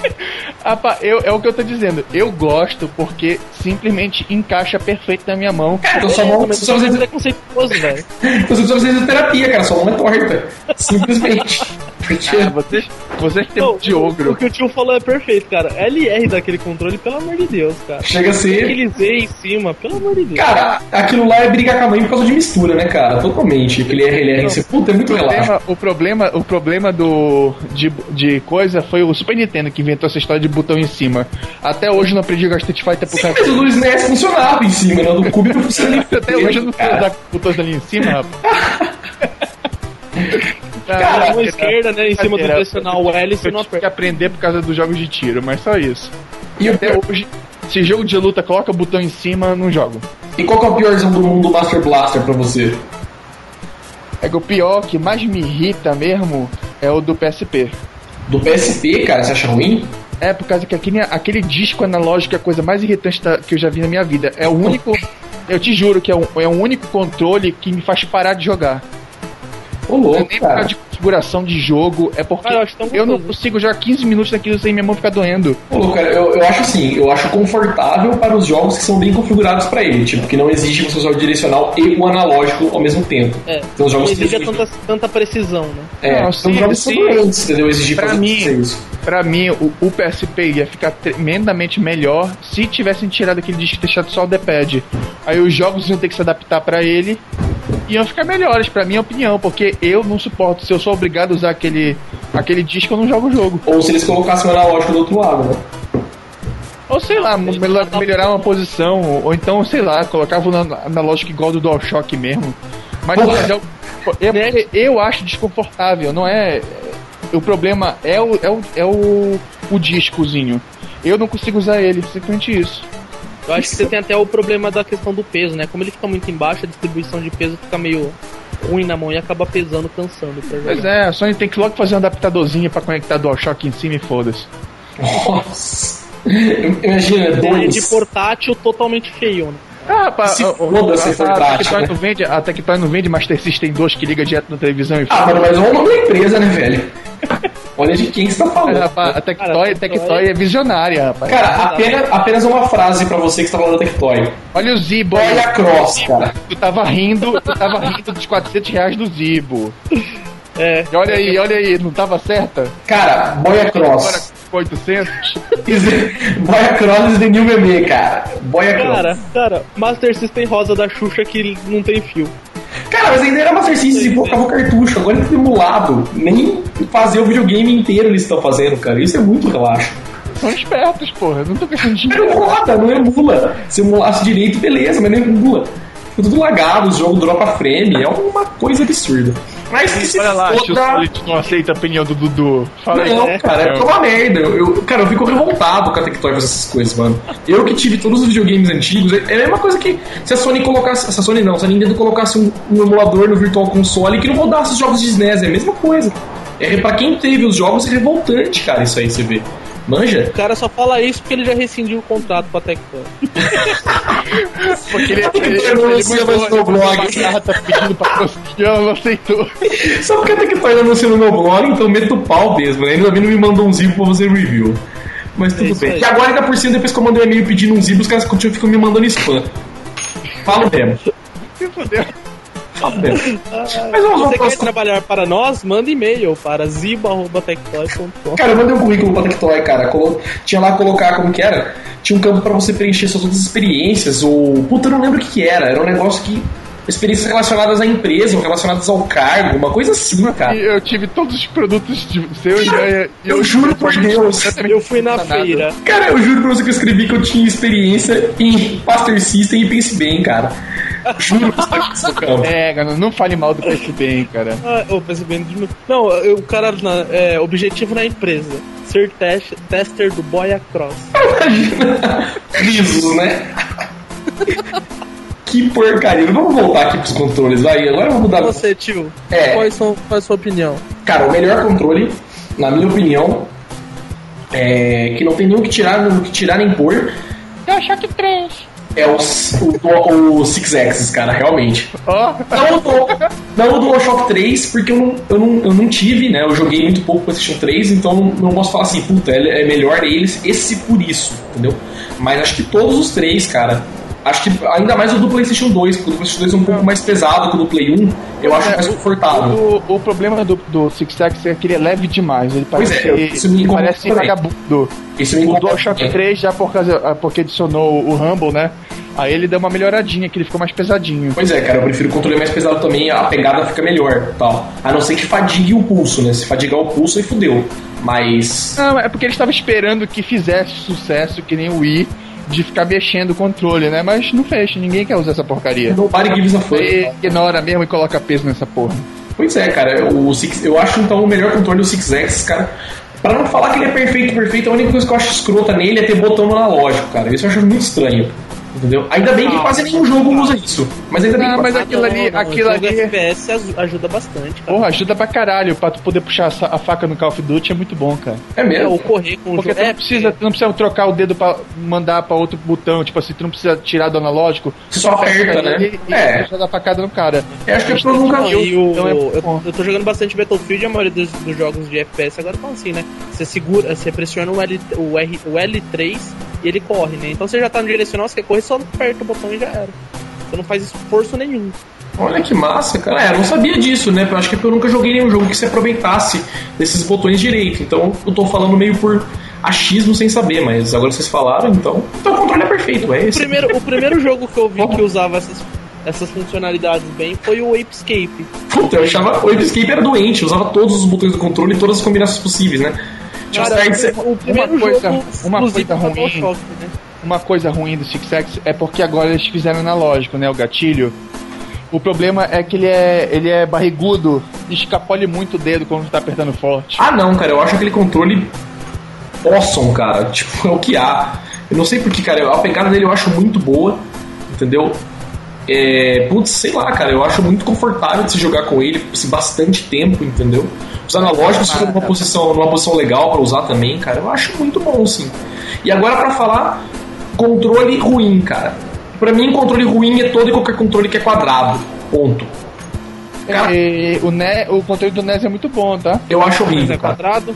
Pá, eu, é o que eu tô dizendo. Eu gosto porque simplesmente encaixa perfeito na minha mão. Cara, então sua mão Mas só você é precisa, preconceituoso, velho. você precisa fazer terapia, cara. Sua mão é torta. Simplesmente. Porque Ah, vocês, vocês têm Não, de o, o ogro. que o tio falou é perfeito, cara. LR daquele controle, pelo amor de Deus, cara. chega a ser. Aquele Z em cima, pelo amor de Deus. Cara, aquilo lá é brigar com a mãe por causa de mistura, né, cara? Totalmente. Aquele RLR, você, puta, é muito O relaxo. problema, o problema, o problema do, de, de coisa foi o Super Nintendo que inventou essa história de botão em cima. Até hoje eu não aprendi a jogar Street Fighter por causa Mas o do SNES funcionava em cima, né? O do Cube não funciona Até hoje eu não sei usar botões ali em cima, rapaz. Cara, mão esquerda, né, em cima do pressionar o L, você Eu não tive que aperta. aprender por causa dos jogos de tiro, mas só isso. E o Até hoje, se jogo de luta coloca o botão em cima, não jogo. E qual que é o piorzão do mundo Master Blaster pra você? É que o pior, que mais me irrita mesmo, é o do PSP. Do PSP, cara, você acha ruim? É, por causa que aquele, aquele disco analógico é a coisa mais irritante da, que eu já vi na minha vida. É o único. eu te juro que é, é o único controle que me faz parar de jogar. Ô, louco, é nem por causa de configuração de jogo, é porque ah, eu, eu não consigo jogar 15 minutos daquilo sem minha mão ficar doendo. Ô, louco, cara, eu, eu acho assim, eu acho confortável para os jogos que são bem configurados para ele, tipo, que não exige você usar o direcional e o analógico ao mesmo tempo. É, então, os jogos não exige tanta, tanta precisão, né? É, não, são jogos segurantes, entendeu? Exigir pra mim, isso. Pra mim, o, o PSP ia ficar tremendamente melhor se tivessem tirado aquele disco e deixado só o D-pad. Aí os jogos iam ter que se adaptar para ele iam ficar melhores, pra minha opinião, porque eu não suporto. Se eu sou obrigado a usar aquele, aquele disco, eu não jogo o jogo. Ou se eles colocassem o analógico do outro lado, né? Ou sei lá, melhorar uma posição, ou então, sei lá, colocava o analógico igual do DualShock mesmo. Mas eu, eu, eu acho desconfortável, não é. O problema é o, é o, é o, o discozinho. Eu não consigo usar ele, simplesmente isso. Eu acho que você tem até o problema da questão do peso, né? Como ele fica muito embaixo, a distribuição de peso fica meio ruim na mão e acaba pesando, cansando pra jogar. Pois é, a Sony tem que logo fazer um adaptadorzinho pra conectar DualShock em cima e foda-se. Nossa! Imagina, dois. De portátil totalmente feio, né? Ah, pá, Se foda a, a, a, Tectoy não vende, a Tectoy não vende Master System 2 que liga direto na televisão e Ah, mas é o nome da empresa, né, velho? Olha de quem você tá falando. Rapaz, a Tectoy, a Tectoy é visionária, rapaz. Cara, apenas, apenas uma frase pra você que está falando da Tectoy. Olha o Zibo. Olha a Cross, cara. Tu tava rindo, tu tava rindo dos 400 reais do Zibo. É. Olha aí, olha aí, não tava certa? Cara, Boia Cross. 800? Boia Cross is the new meme, cara. Boia Cross. Cara, cara, Master System rosa da Xuxa que não tem fio. Cara, mas ainda era Master System e colocava o cartucho. Agora é tudo emulado. Nem fazer o videogame inteiro eles estão fazendo, cara. Isso é muito relaxo. São espertos, porra. Não tô pensando de. Não roda, não emula. Se emulasse direito, beleza, mas não emula. Fica tudo lagado, o jogo dropa frame. É uma coisa absurda. Mas que se Olha lá, foda... o não aceita a opinião do Dudu. Fala não, aí, cara, é uma merda. Eu, eu, cara, eu fico revoltado com a Tectoy essas coisas, mano. Eu que tive todos os videogames antigos, é, é a mesma coisa que se a Sony colocasse. Se a Sony não, se a Nintendo colocasse um, um emulador no Virtual Console que não rodasse os jogos de SNES, é a mesma coisa. É, pra quem teve os jogos é revoltante, cara, isso aí você vê. Manja? O cara só fala isso porque ele já rescindiu o contrato com a Tectoy. porque ele, ele, ele, não anuncia mais no blog. tá pedindo patrocínio, não aceitou. Só porque a não anuncia no meu blog, então meto o pau mesmo. Né? Ainda bem não me mandou um zip pra fazer review. Mas tudo é bem. Aí. E agora, ainda por cima, depois que eu mandei um e-mail pedindo um zip, os caras continuam ficam me mandando spam. Falo mesmo. Se fodeu. Mas vamos, Você quer trabalhar para nós? Manda e-mail para zibo.tectoy.com. Cara, eu mandei um currículo pra Tectoy, cara. Colo... Tinha lá colocar como que era? Tinha um campo para você preencher suas outras experiências, ou. Puta, eu não lembro o que, que era. Era um negócio que experiências relacionadas à empresa relacionadas ao cargo, uma coisa assim, cara. Eu tive todos os produtos seus e eu, eu juro por Deus. Eu fui na feira. Cara, eu juro pra você que eu escrevi que eu tinha experiência em Master System e Pense Bem, cara. Juro que você tá É, não, não fale mal do Pense Bem, cara. Ah, o Pense Bem. Não, o cara, é, objetivo na empresa. Ser test, tester do Boya Cross. Imagina. Risos, né? Que porcaria. Vamos voltar aqui pros controles, vai. Agora vamos mudar. Você, tio. É. Quais são, qual é a sua opinião? Cara, o melhor controle, na minha opinião, é que não tem nem o que tirar, o que tirar nem pôr. É o Shock 3. É o, o, o Six Axis, cara, realmente. Oh. Não, o, não o DualShock 3, porque eu não, eu, não, eu não tive, né? Eu joguei muito pouco PlayStation 3, então não, não posso falar assim, puta, é melhor eles, esse por isso, entendeu? Mas acho que todos os três, cara, Acho que ainda mais o do PlayStation 2, porque o do PlayStation 2 é um pouco mais pesado que o do Play 1, eu acho é, mais confortável. O, o, problema do, do Six Axis é que ele é leve demais. Ele parece, é, isso me parece vagabundo. Isso me o DualShock 3, já por causa, ah, porque adicionou o Rumble, né? Aí ele deu uma melhoradinha, que ele ficou mais pesadinho. Pois é, cara, eu prefiro o controle mais pesado também, a pegada fica melhor, tal. A não ser que fadigue o pulso, né? Se fadigar o pulso, aí fudeu. Mas. Não, é porque ele estava esperando que fizesse sucesso, que nem o Wii de ficar mexendo o controle, né? Mas não fecha, ninguém quer usar essa porcaria. Nobody gives a fuck. Ignora mesmo e coloca peso nessa porra. Pois é, cara, o Six, eu acho então o melhor controle do Six X, cara. Pra não falar que ele é perfeito, perfeito, a única coisa que eu acho escrota nele é ter botão analógico, cara. Isso eu acho muito estranho. Entendeu? Ainda bem que quase nenhum jogo usa isso. Mas ainda bem que mas Ah, aquilo não, ali, não, aquilo ali. FPS aj- ajuda bastante, cara. Porra, ajuda pra caralho. Pra tu poder puxar a faca no Call of Duty é muito bom, cara. é É, mesmo. ou correr com o Porque jogo. tu É, não precisa, tu não precisa trocar o dedo pra mandar pra outro botão, tipo assim, tu não precisa tirar do analógico. Você só aperta, né? E, e É. deixa dar facada no cara. Eu acho que é porque eu nunca Não, vi. então é eu, eu tô jogando bastante Battlefield e a maioria dos, dos jogos de FPS agora estão assim, né? Você segura, você pressiona o, L, o, R, o L3 e ele corre, né? Então você já tá no direcional, você quer correr, só aperta o botão e já era. Você não faz esforço nenhum. Olha que massa, cara. É, eu não sabia disso, né? Eu acho que eu nunca joguei nenhum jogo que se aproveitasse desses botões direito. Então eu tô falando meio por achismo sem saber, mas agora vocês falaram, então. Então o controle é perfeito, é O esse. primeiro, o primeiro jogo que eu vi que usava essas, essas funcionalidades bem foi o Apescape. Puta, eu achava. O Escape era doente, usava todos os botões do controle e todas as combinações possíveis, né? Cara, o uma coisa- jogo uma coisa ruim. Né? Uma coisa ruim do Six X é porque agora eles fizeram analógico, né? O gatilho. O problema é que ele é, ele é barrigudo, escapole muito o dedo quando tá apertando forte. Ah não, cara, eu acho aquele controle awesome, cara. Tipo, é o que há. Eu não sei porque, cara, a pegada dele eu acho muito boa, entendeu? É, putz, sei lá, cara, eu acho muito confortável de se jogar com ele assim, bastante tempo, entendeu? Os analógicos ficam numa posição, numa posição legal pra usar também, cara. Eu acho muito bom, sim. E agora pra falar controle ruim, cara. Pra mim, controle ruim é todo e qualquer controle que é quadrado. Ponto. Cara, E o, ne o controle do NES é muito bom, tá? eu acho horrível, é cara. quadrado.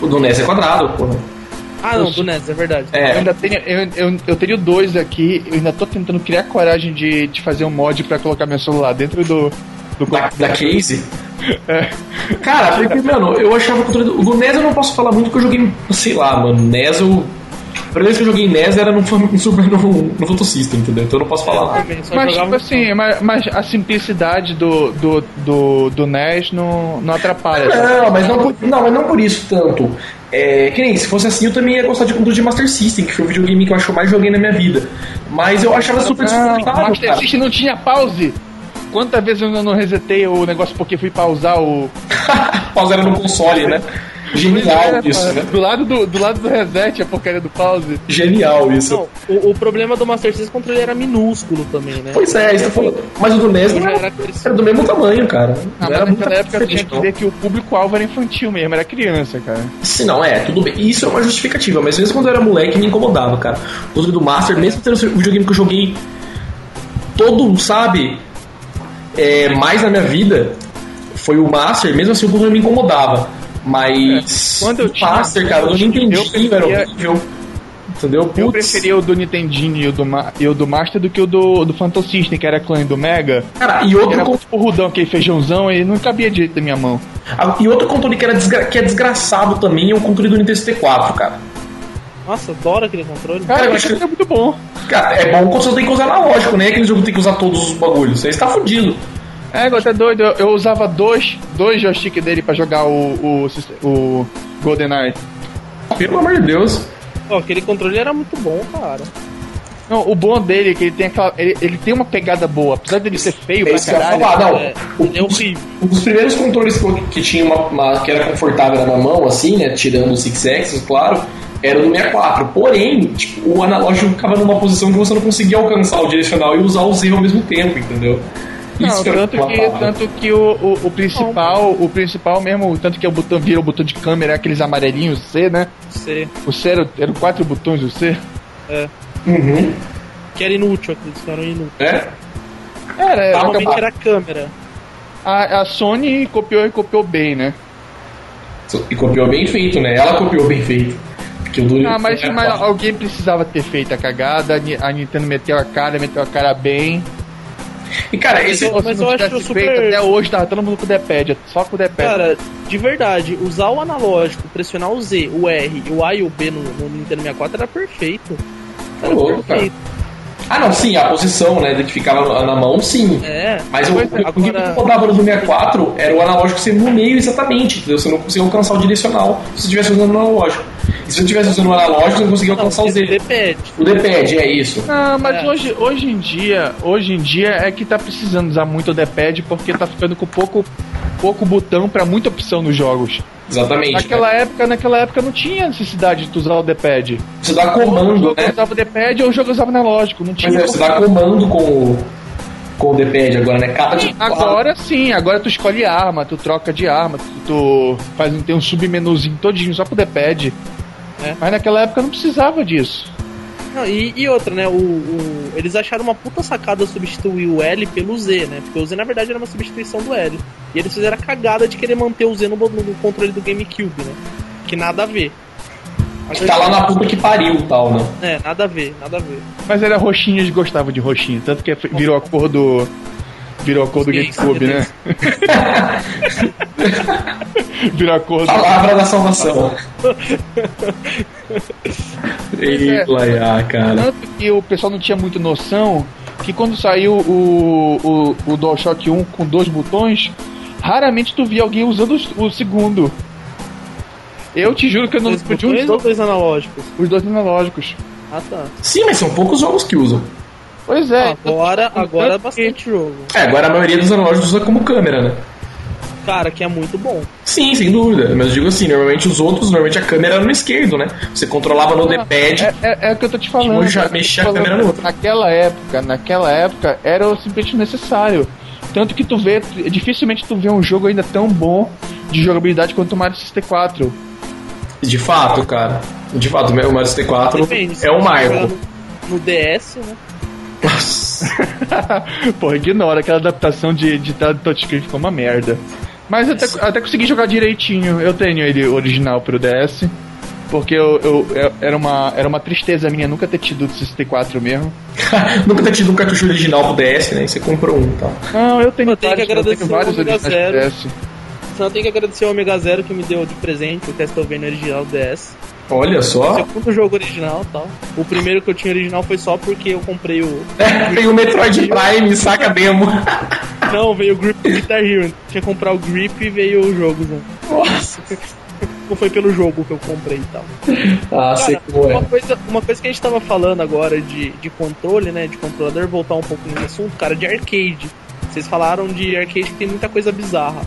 O do NES é quadrado, porra. Ah, não, do NES, é verdade. Eu É, ainda tenho, eu, eu, eu teria dois aqui, eu ainda tô tentando criar coragem de, de fazer um mod pra colocar meu celular dentro do. do da, da case. É. Cara, porque, mano, eu achava o controle do, do NES eu não posso falar muito porque eu joguei, sei lá, mano, NES eu. A primeira vez que eu joguei NES era no, no, Super- no, no Photo System, entendeu? Então eu não posso falar Mas, tipo assim, mas, mas a simplicidade do, do, do, do NES não, não atrapalha. Não, mas não, por, não, mas não por isso tanto. É, que nem, se fosse assim, eu também ia gostar de controle de Master System, que foi o videogame que eu acho que eu mais joguei na minha vida. Mas eu achava super Não, desconfortável, Master cara. System não tinha pause. Quantas vezes eu não resetei o negócio porque fui pausar o. Pausa era no console, né? Genial isso, né? Do lado do, do lado do reset, a porcaria do pause. Genial isso. Não, o, o problema do Master System é controle era minúsculo também, né? Pois é, isso falando. Mas o do NES era, era do mesmo tamanho, cara. Ah, era muito naquela época eu tinha que ver que o público-alvo era infantil mesmo, era criança, cara. Se não, é, tudo bem. Isso é uma justificativa, mas mesmo quando eu era moleque me incomodava, cara. O do Master, mesmo tendo o videogame que eu joguei todo, sabe, é, mais na minha vida, foi o Master, mesmo assim o controle me incomodava. Mas É, Quando eu o tinha- Master, cara, eu não entendi, eu preferia- era horrível. Entendeu? Eu Putz. preferia o do Nintendinho e o do, Ma- e o do Master do que o do, do Phantom System, que era clone do Mega. Cara, e outro, era tipo rudão, aquele feijãozão, e não cabia direito da minha mão. ah, e outro controle que, era que é desgraçado também é o controle do Nintendo 64, cara. Nossa, adoro aquele controle. Cara, eu eu acho que é muito bom. Cara, é bom quando você tem que usar analógico, né? Aquele jogo que tem que usar todos os bagulhos. Aí você tá fudido. É, agora tá doido. Eu, eu usava dois, dois joystick dele pra jogar o, o, o GoldenEye. Pelo amor de Deus. Ó, aquele controle era muito bom, cara. Não, o bom dele é que ele tem aquela. Ele, ele tem uma pegada boa, apesar dele ser feio É pra isso que eu ia caralho. falar, não. É, O- é horrível. Um dos primeiros controles que, que tinha uma, uma- que era confortável na mão, assim, né? Tirando o Six Axis, claro, era o do 64. Porém, tipo, o analógico ficava numa posição que você não conseguia alcançar o direcional e usar o Z ao mesmo tempo, entendeu? Não, tanto que, tanto que o, o, o principal, o principal mesmo, tanto que o botão vira o botão de câmera, aqueles amarelinhos C, né? Você, O C era, eram quatro botões, o C. Uhum. que era inútil, aqueles que eram inúteis. É? Era, era Normalmente acaba- era a câmera. a, a Sony copiou e copiou bem, né? E copiou bem feito, né? Ela copiou bem feito. Porque o do Ah, mas, é mas alguém precisava ter feito a cagada, a Nintendo meteu a cara, meteu a cara bem. E cara, esse. Ou se Mas eu acho tivesse super- feito, até hoje tava todo mundo com o D-pad, só com o D-pad. Cara, de verdade, usar o analógico, pressionar o Z, o R, o A e o B no, no Nintendo 64 era perfeito. Tá Era louco, cara. Ah, não, sim, a posição, né? De que ficava na mão, sim. É, Mas o, é, o que agora- rodava no 64 era o analógico ser no meio exatamente, entendeu? Você não conseguia alcançar o direcional se você estivesse usando o analógico. E se você estivesse usando o analógico, você não conseguia não, alcançar o Z. D-pad. O D-pad, é isso. Não, mas É. hoje, hoje em dia, hoje em dia é que tá precisando usar muito o D-pad porque tá ficando com pouco, pouco botão pra muita opção nos jogos. Exatamente. Naquela né? época, naquela época não tinha necessidade de tu usar o D-pad. Você dá comando, ou né? usava o D-pad ou o jogo usava analógico, não tinha. Mas é, você dá comando com o, com o D-pad agora, né? Cada Sim, agora sim, agora tu escolhe arma, tu troca de arma, tu, tu faz tem um submenuzinho todinho só pro D-pad. É. Mas naquela época não precisava disso. Não, e, e, outra, né? O, o, eles acharam uma puta sacada substituir o L pelo Z, né? Porque o Z na verdade era uma substituição do L. E eles fizeram a cagada de querer manter o Z no, no controle do GameCube, né? Que nada a ver. Que tá lá na puta que pariu tal, né? É, nada a ver, nada a ver. Mas era roxinho, eles gostavam de roxinho. Tanto que virou a cor do. Virou a cor do GameCube, né? virou a cor do. Palavra da salvação. Eita, é, cara. Tanto que o pessoal não tinha muita noção que quando saiu o, o, o DualShock 1 com dois botões, raramente tu via alguém usando o segundo. Eu te juro que eu não podia usar. Os dois analógicos? Os dois analógicos. Ah, tá. Sim, mas são poucos jogos que usam. Pois é. Agora, agora é bastante jogo. É, agora a maioria dos analógicos usa como câmera, né? Cara, que é muito bom. Sim, sem dúvida. Mas eu digo assim, normalmente os outros, normalmente a câmera era no esquerdo, né? Você controlava no D-pad. É, é, é, o que eu tô te falando. Já mexia a câmera no outro. Naquela época, naquela época, era simplesmente necessário. Tanto que tu vê, dificilmente tu vê um jogo ainda tão bom de jogabilidade quanto o Mario 64. De fato, cara. De fato, o Mario 64 Depende, é um marco. No, no DS, né? Pô, ignora aquela adaptação de, de touchscreen ficou uma merda. Mas até, até consegui jogar direitinho. Eu tenho ele original pro DS. Porque eu, eu, eu, era, uma, era uma tristeza minha nunca ter tido o 64 mesmo. nunca ter tido um cartucho original pro DS, né? você comprou um, tá? Não, eu tenho, eu tenho vários, que agradecer eu tenho vários originais DS. Só tenho que agradecer ao Omega Zero que me deu de presente o Castlevania original DS. Olha só. O segundo jogo original tal. O primeiro que eu tinha original foi só porque eu comprei o. É, veio o Metroid Prime, saca demo. Não, veio o Grip Guitar Hero. Tinha que comprar o Grip e veio o jogo, né? Nossa. Não foi pelo jogo que eu comprei e tal. Ah, Cara, sei como é. Uma coisa, uma coisa que a gente tava falando agora de, de controle, né? De controlador, voltar um pouco nesse assunto, cara, de arcade. Vocês falaram de arcade que tem muita coisa bizarra.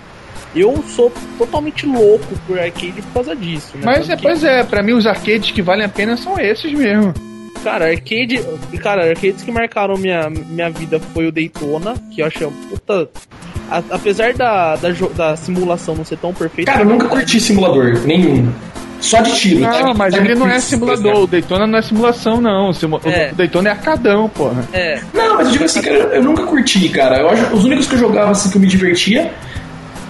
Eu sou totalmente louco por arcade por causa disso, né? Mas, é, pois é, pra mim os arcades que valem a pena são esses mesmo. Cara, arcade. Cara, arcades que marcaram minha, minha vida foi o Daytona, que eu achei puta. A, apesar da, da, da, simulação não ser tão perfeita. Cara, eu nunca curti simulador, nenhum. Só de tiro. Não, tá? mas ele não é simulador. O Daytona não é simulação, não. O é. Daytona é arcadão, porra. É. Não, mas eu digo assim, cara, eu nunca curti, cara. Eu acho, os únicos que eu jogava assim que eu me divertia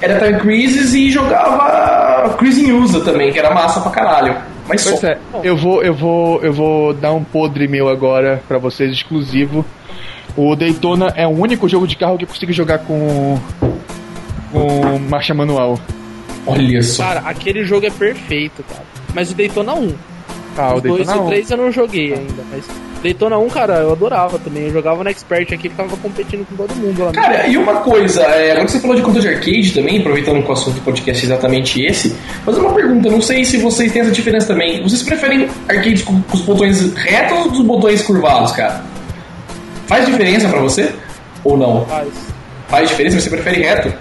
era Time Crisis e jogava Cruising Usa também, que era massa pra caralho. Mas pois só. É, eu vou, eu vou, eu vou dar um podre meu agora para vocês exclusivo. O Daytona é o único jogo de carro que eu consigo jogar com com marcha manual. Olha só. Cara, aquele jogo é perfeito, cara. Mas o Daytona 1. Ah, o Daytona dois 1. e 3 eu não joguei ainda, mas Daytona 1, cara, eu adorava também. Eu jogava no Expert aqui e ficava competindo com todo mundo lá. Cara, e uma coisa, é, agora que você falou de conta de arcade também, aproveitando que o assunto do podcast é exatamente esse, fazer uma pergunta, não sei se vocês têm essa diferença também. Vocês preferem arcades com, com os botões retos ou os botões curvados, cara? Faz diferença para você? Ou não? Faz. Faz diferença? Você prefere reto?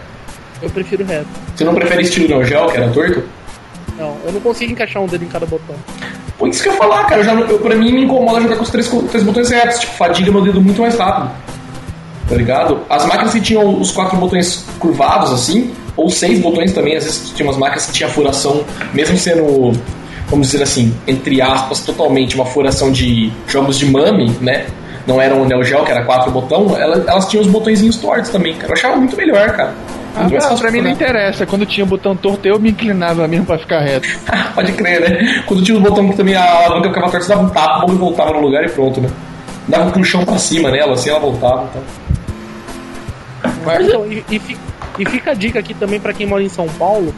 Eu prefiro reto. Você não prefere estilo Neo Geo, que era torto? Não, eu não consigo encaixar um dedo em cada botão. Pô, isso que eu ia falar, cara. Eu já, eu, pra mim me incomoda jogar com os três, três botões retos. Tipo, fadiga meu dedo muito mais rápido. Tá ligado? As máquinas que tinham os quatro botões curvados, assim, ou seis botões também, às vezes tinha umas máquinas que tinha furação, mesmo sendo, vamos dizer assim, entre aspas, totalmente uma furação de jogos de mami, né? Não era um Neo Geo, que era quatro botão, elas, elas tinham os botõezinhos tortos também, cara. Eu achava muito melhor, cara. Ah, não, pra mim não interessa. Quando tinha o botão torto, eu me inclinava mesmo pra ficar reto. Pode crer, né? Quando tinha o botão que também a alavanca ficava torta, você dava um tapa, e voltava no lugar e pronto, né? Dava um puxão pra cima nela, assim ela voltava. Então. Mas, então, e, e, e, fica a dica aqui também pra quem mora em São Paulo.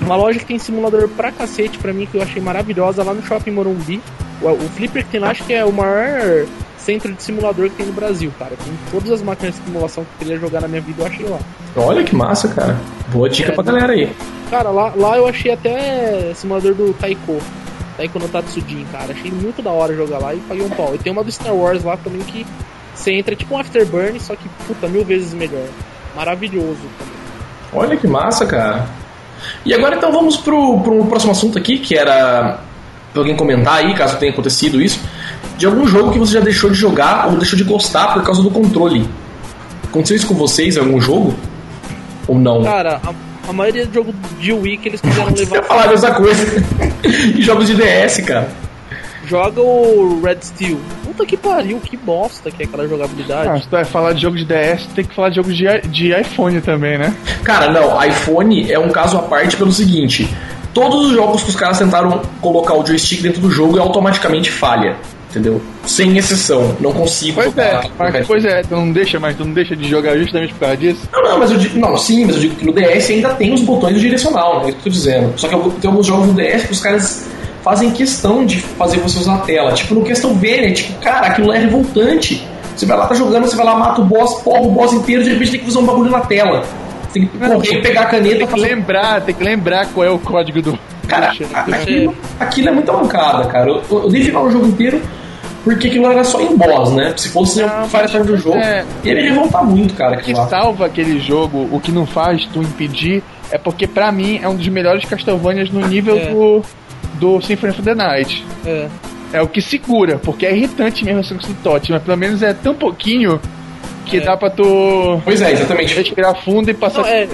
Uma loja que tem simulador pra cacete pra mim, que eu achei maravilhosa, lá no Shopping Morumbi. O, o Flipper que tem lá, acho que é o maior centro de simulador que tem no Brasil, cara. Tem todas as máquinas de simulação que eu queria jogar na minha vida, eu achei lá. Olha que massa, cara. Boa dica é, pra galera aí. Cara, lá, lá eu achei até simulador do Taiko. Taiko no Tatsujin, cara. Achei muito da hora jogar lá e paguei um pau. E tem uma do Star Wars lá também que você entra tipo um Afterburn, só que, puta, mil vezes melhor. Maravilhoso também. Olha que massa, cara. E agora então vamos pro, pro próximo assunto aqui, que era pra alguém comentar aí, caso tenha acontecido isso, de algum jogo que você já deixou de jogar ou deixou de gostar por causa do controle. Aconteceu isso com vocês em algum jogo? Ou não? Cara, a, a maioria do jogo de Wii que eles quiseram levar. Eu ia falar a mesma coisa. e jogos de DS, cara. Joga o Red Steel. Puta que pariu, que bosta que é aquela jogabilidade. Ah, se tu vai falar de jogo de DS, tem que falar de jogo de, de iPhone também, né? Cara, não, iPhone é um caso à parte pelo seguinte: todos os jogos que os caras tentaram colocar o joystick dentro do jogo e automaticamente falha. Entendeu? Sem exceção. Não consigo. Pois é, mas, pois é, tu não deixa, mas tu não deixa de jogar justamente por causa disso? Não, não, mas eu digo, não, sim, mas eu digo que no DS ainda tem os botões do direcional, né? É isso que eu tô dizendo. Só que tem alguns jogos no DS que os caras fazem questão de fazer você usar a tela. Tipo, no questão velha, tipo, cara, aquilo é revoltante. Você vai lá, tá jogando, você vai lá, mata o boss, porra o boss inteiro, de repente tem que fazer um bagulho na tela. Tem que correr, pegar a caneta. Tem que fazer... lembrar, tem que lembrar qual é o código do. Cara, aquilo, aquilo é muita mancada, cara. Eu, eu, eu dei final o jogo inteiro porque aquilo era só em boss, né? Se fosse não, o Fire do jogo, é... ia me revoltar muito, cara. O que salva aquele jogo, o que não faz tu impedir, é porque pra mim é um dos melhores Castlevanias no nível é. do, do Symphony of the Night. É. É o que segura, porque é irritante mesmo essa do Totti, mas pelo menos é tão pouquinho que é. dá pra tu. Pois é, exatamente. Respirar fundo e passar. Não, é,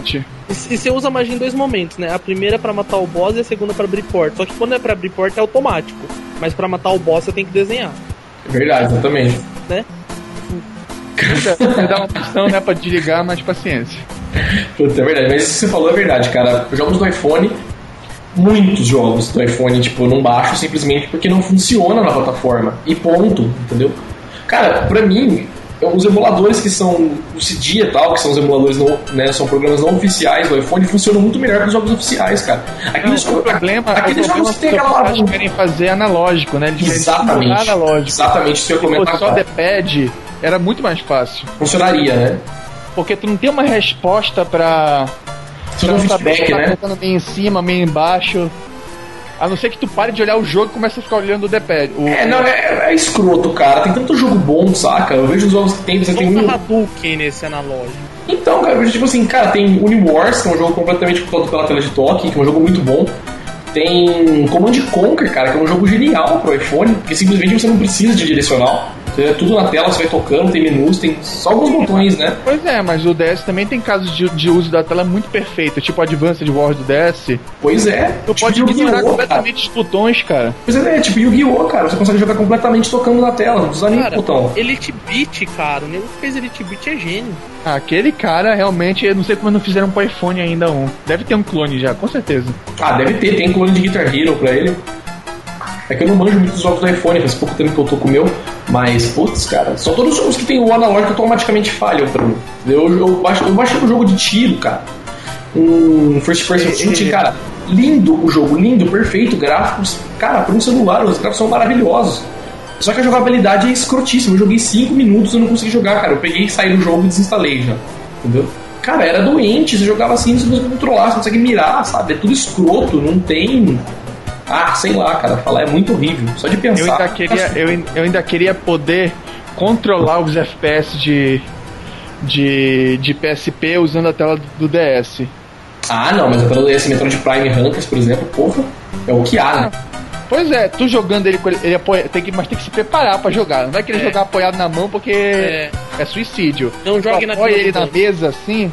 e você usa magia em dois momentos, né? A primeira é pra matar o boss e a segunda é pra abrir porta. Só que quando é pra abrir porta é automático. Mas pra matar o boss você tem que desenhar. É verdade, exatamente. Né? Dá uma opção, né, pra desligar, mas paciência. Puta, é verdade, mas isso que você falou é verdade, cara. Jogos do iPhone, muitos jogos do iPhone, tipo, não baixo simplesmente porque não funciona na plataforma. E ponto, entendeu? Cara, pra mim, os emuladores que são o Cydia e tal, que são os emuladores não, né, são programas não oficiais do iPhone, funcionam muito melhor que os jogos oficiais, cara. Aqueles, não, o problema, aqueles o problema jogos que tem aquela Eles querem fazer analógico, né? Eles exatamente. Analógico. Exatamente, isso que eu comentar. só the pad, era muito mais fácil. Funcionaria, né? Porque tu não tem uma resposta pra. Você não feedback, tá né? meio em cima, meio embaixo. A não ser que tu pare de olhar o jogo e comece a ficar olhando o D-pad. É, não, é, é, escroto, cara. Tem tanto jogo bom, saca? Eu vejo os jogos que tem, você tem um. Hadouken nesse analógico. Então, cara, eu vejo tipo assim, cara, tem Uniwars, que é um jogo completamente controlado pela tela de toque, que é um jogo muito bom. Tem Command Conquer, cara, que é um jogo genial pro iPhone, porque simplesmente você não precisa de direcional. É tudo na tela, você vai tocando, tem menus, tem só alguns botões, né? Pois é, mas o DS também tem casos de, de uso da tela muito perfeito, tipo Advanced Wars do DS. Pois é. Tu tipo pode ignorar completamente cara. os botões, cara. Pois é, é tipo Yu-Gi-Oh, cara. Você consegue jogar completamente tocando na tela, não precisa nem botão. Elite Beat, cara. O nego que fez Elite Beat é gênio. Ah, aquele cara realmente, eu não sei como não fizeram pro iPhone ainda um. Deve ter um clone já, com certeza. Ah, deve ter, tem clone de Guitar Hero pra ele. É que eu não manjo muito dos jogos do iPhone, faz pouco tempo que eu tô com o meu, mas, putz, cara, só todos os jogos que tem o analógico automaticamente falham pra mim. Eu, eu, baixo, eu baixei um jogo de tiro, cara. Um first person shooting, cara, lindo o jogo, lindo, perfeito, gráficos, cara, por um celular, os gráficos são maravilhosos. Só que a jogabilidade é escrotíssima. Eu joguei 5 minutos e não consegui jogar, cara. Eu peguei, saí do jogo e desinstalei já. Entendeu? Cara, era doente. Você jogava assim, você não consegue controlar, você não consegue mirar, sabe? É tudo escroto, não tem ah, sei lá, cara, falar é muito horrível. Só de pensar. Eu ainda queria, eu, eu ainda queria poder controlar os FPS de, de, de PSP usando a tela do DS. Ah, não, mas a tela do DS Metroid Prime Hunters, por exemplo, porra, é o que há, né? Pois é, tu jogando ele, ele apoia, tem que, mas tem que se preparar pra jogar. Não vai querer é. jogar apoiado na mão porque é, é suicídio. Não jogue na Apoia ele na mesa assim,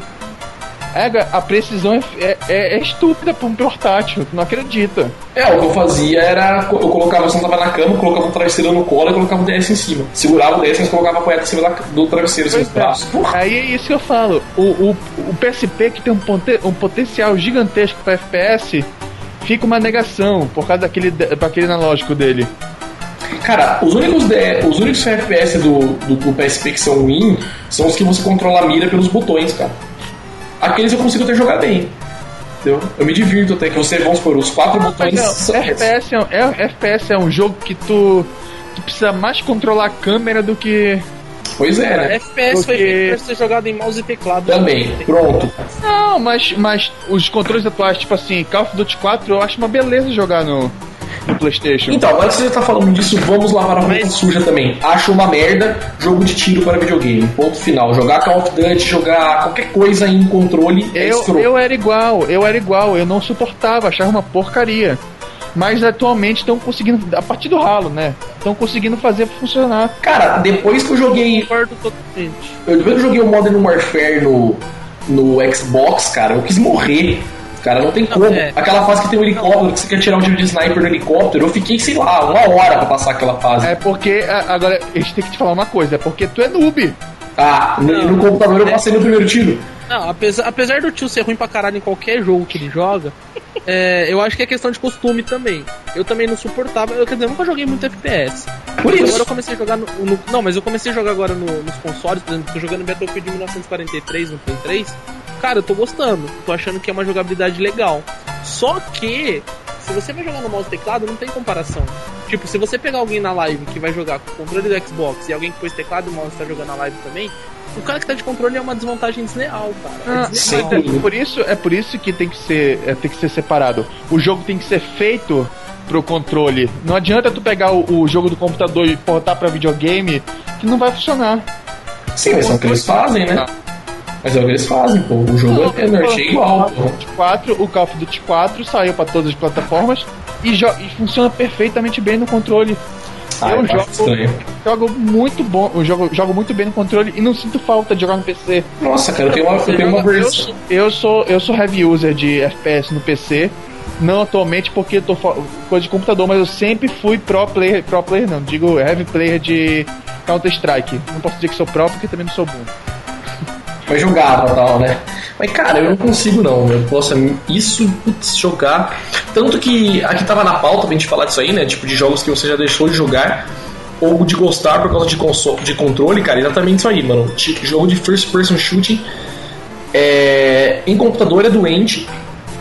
é, a precisão é, é, é, é estúpida pra um portátil, não acredita. É, o que eu fazia era. Eu colocava, você tava na cama, colocava o travesseiro no colo e colocava o DS em cima. Segurava o DS, mas colocava apoiado em cima do travesseiro, assim, braços. Aí é isso que eu falo. O, o, o PSP que tem um, ponte, um potencial gigantesco pra FPS, fica uma negação por causa daquele, daquele analógico dele. Cara, os únicos, de, os únicos FPS do, do, do PSP que são ruins são os que você controla a mira pelos botões, cara. Aqueles eu consigo até jogar bem. Entendeu? Eu me divirto até que você, vamos por os quatro ah, botões. Não, FPS, é, é, FPS é um jogo que tu, tu precisa mais controlar a câmera do que. Pois é, né? FPS Porque... foi feito pra ser jogado em mouse e teclado. Também, pronto. Não, mas, mas os controles atuais, tipo assim, Call of Duty 4, eu acho uma beleza jogar no, no PlayStation. Então, agora que você tá falando disso, vamos lavar a roupa suja também. Acho uma merda jogo de tiro para videogame. Ponto final. Jogar Call of Duty, jogar qualquer coisa em controle é eu, eu era igual, eu era igual, eu não suportava, achava uma porcaria. mas atualmente estão conseguindo, a partir do ralo, né? Estão conseguindo fazer funcionar. Cara, depois que eu joguei. Eu, depois que eu joguei o Modern Warfare no, no Xbox, cara, eu quis morrer. Cara, não tem como. É. Aquela fase que tem um helicóptero, que você quer tirar um tiro de sniper do helicóptero, eu fiquei, sei lá, uma hora pra passar aquela fase. É porque, agora, a gente tem que te falar uma coisa, é porque tu é noob. Ah, no, no computador eu passei no primeiro tiro. Não, apesar, apesar do tio ser ruim pra caralho em qualquer jogo que ele joga, é, eu acho que é questão de costume também. Eu também não suportava, eu, quer dizer, eu nunca joguei muito FPS. Por isso. Agora eu comecei a jogar no, no, Não, mas eu comecei a jogar agora no, nos consoles, por exemplo, tô jogando Battlefield 1943 no Play 3. Cara, eu tô gostando, tô achando que é uma jogabilidade legal. Só que, se você vai jogar no mouse e teclado, não tem comparação. Tipo, se você pegar alguém na live que vai jogar com o controle do Xbox e alguém que pôs teclado e mouse tá jogando na live também, o cara que tá de controle é uma desvantagem desleal, cara. É desleal. Ah, é por isso, é por isso que tem que ser, é, tem que ser separado. O jogo tem que ser feito pro controle. Não adianta tu pegar o, o jogo do computador e portar para videogame que não vai funcionar. Sim, mas é o que eles fazem, né? Mas é o que eles fazem, pô. O jogo é energia igual, pô. 4, o Call of Duty 4 saiu para todas as plataformas e, e funciona perfeitamente bem no controle. Ah, eu jogo, jogo muito bom, eu jogo, jogo muito bem no controle e não sinto falta de jogar no PC. Nossa, cara, eu tenho uma, eu tenho uma versão. Eu sou, eu sou heavy user de FPS no PC. Não atualmente porque eu tô coisa de computador, mas eu sempre fui pro player, pro player não, digo heavy player de Counter Strike. Não posso dizer que sou pro porque também não sou bom. Mas jogava tal, né? Mas cara, eu não consigo não, eu posso isso putz, jogar. Tanto que aqui tava na pauta pra gente falar disso aí, né? Tipo, de jogos que você já deixou de jogar ou de gostar por causa de, console, de controle, cara, exatamente isso aí, mano. Jogo de first person shooting é, em computador é doente,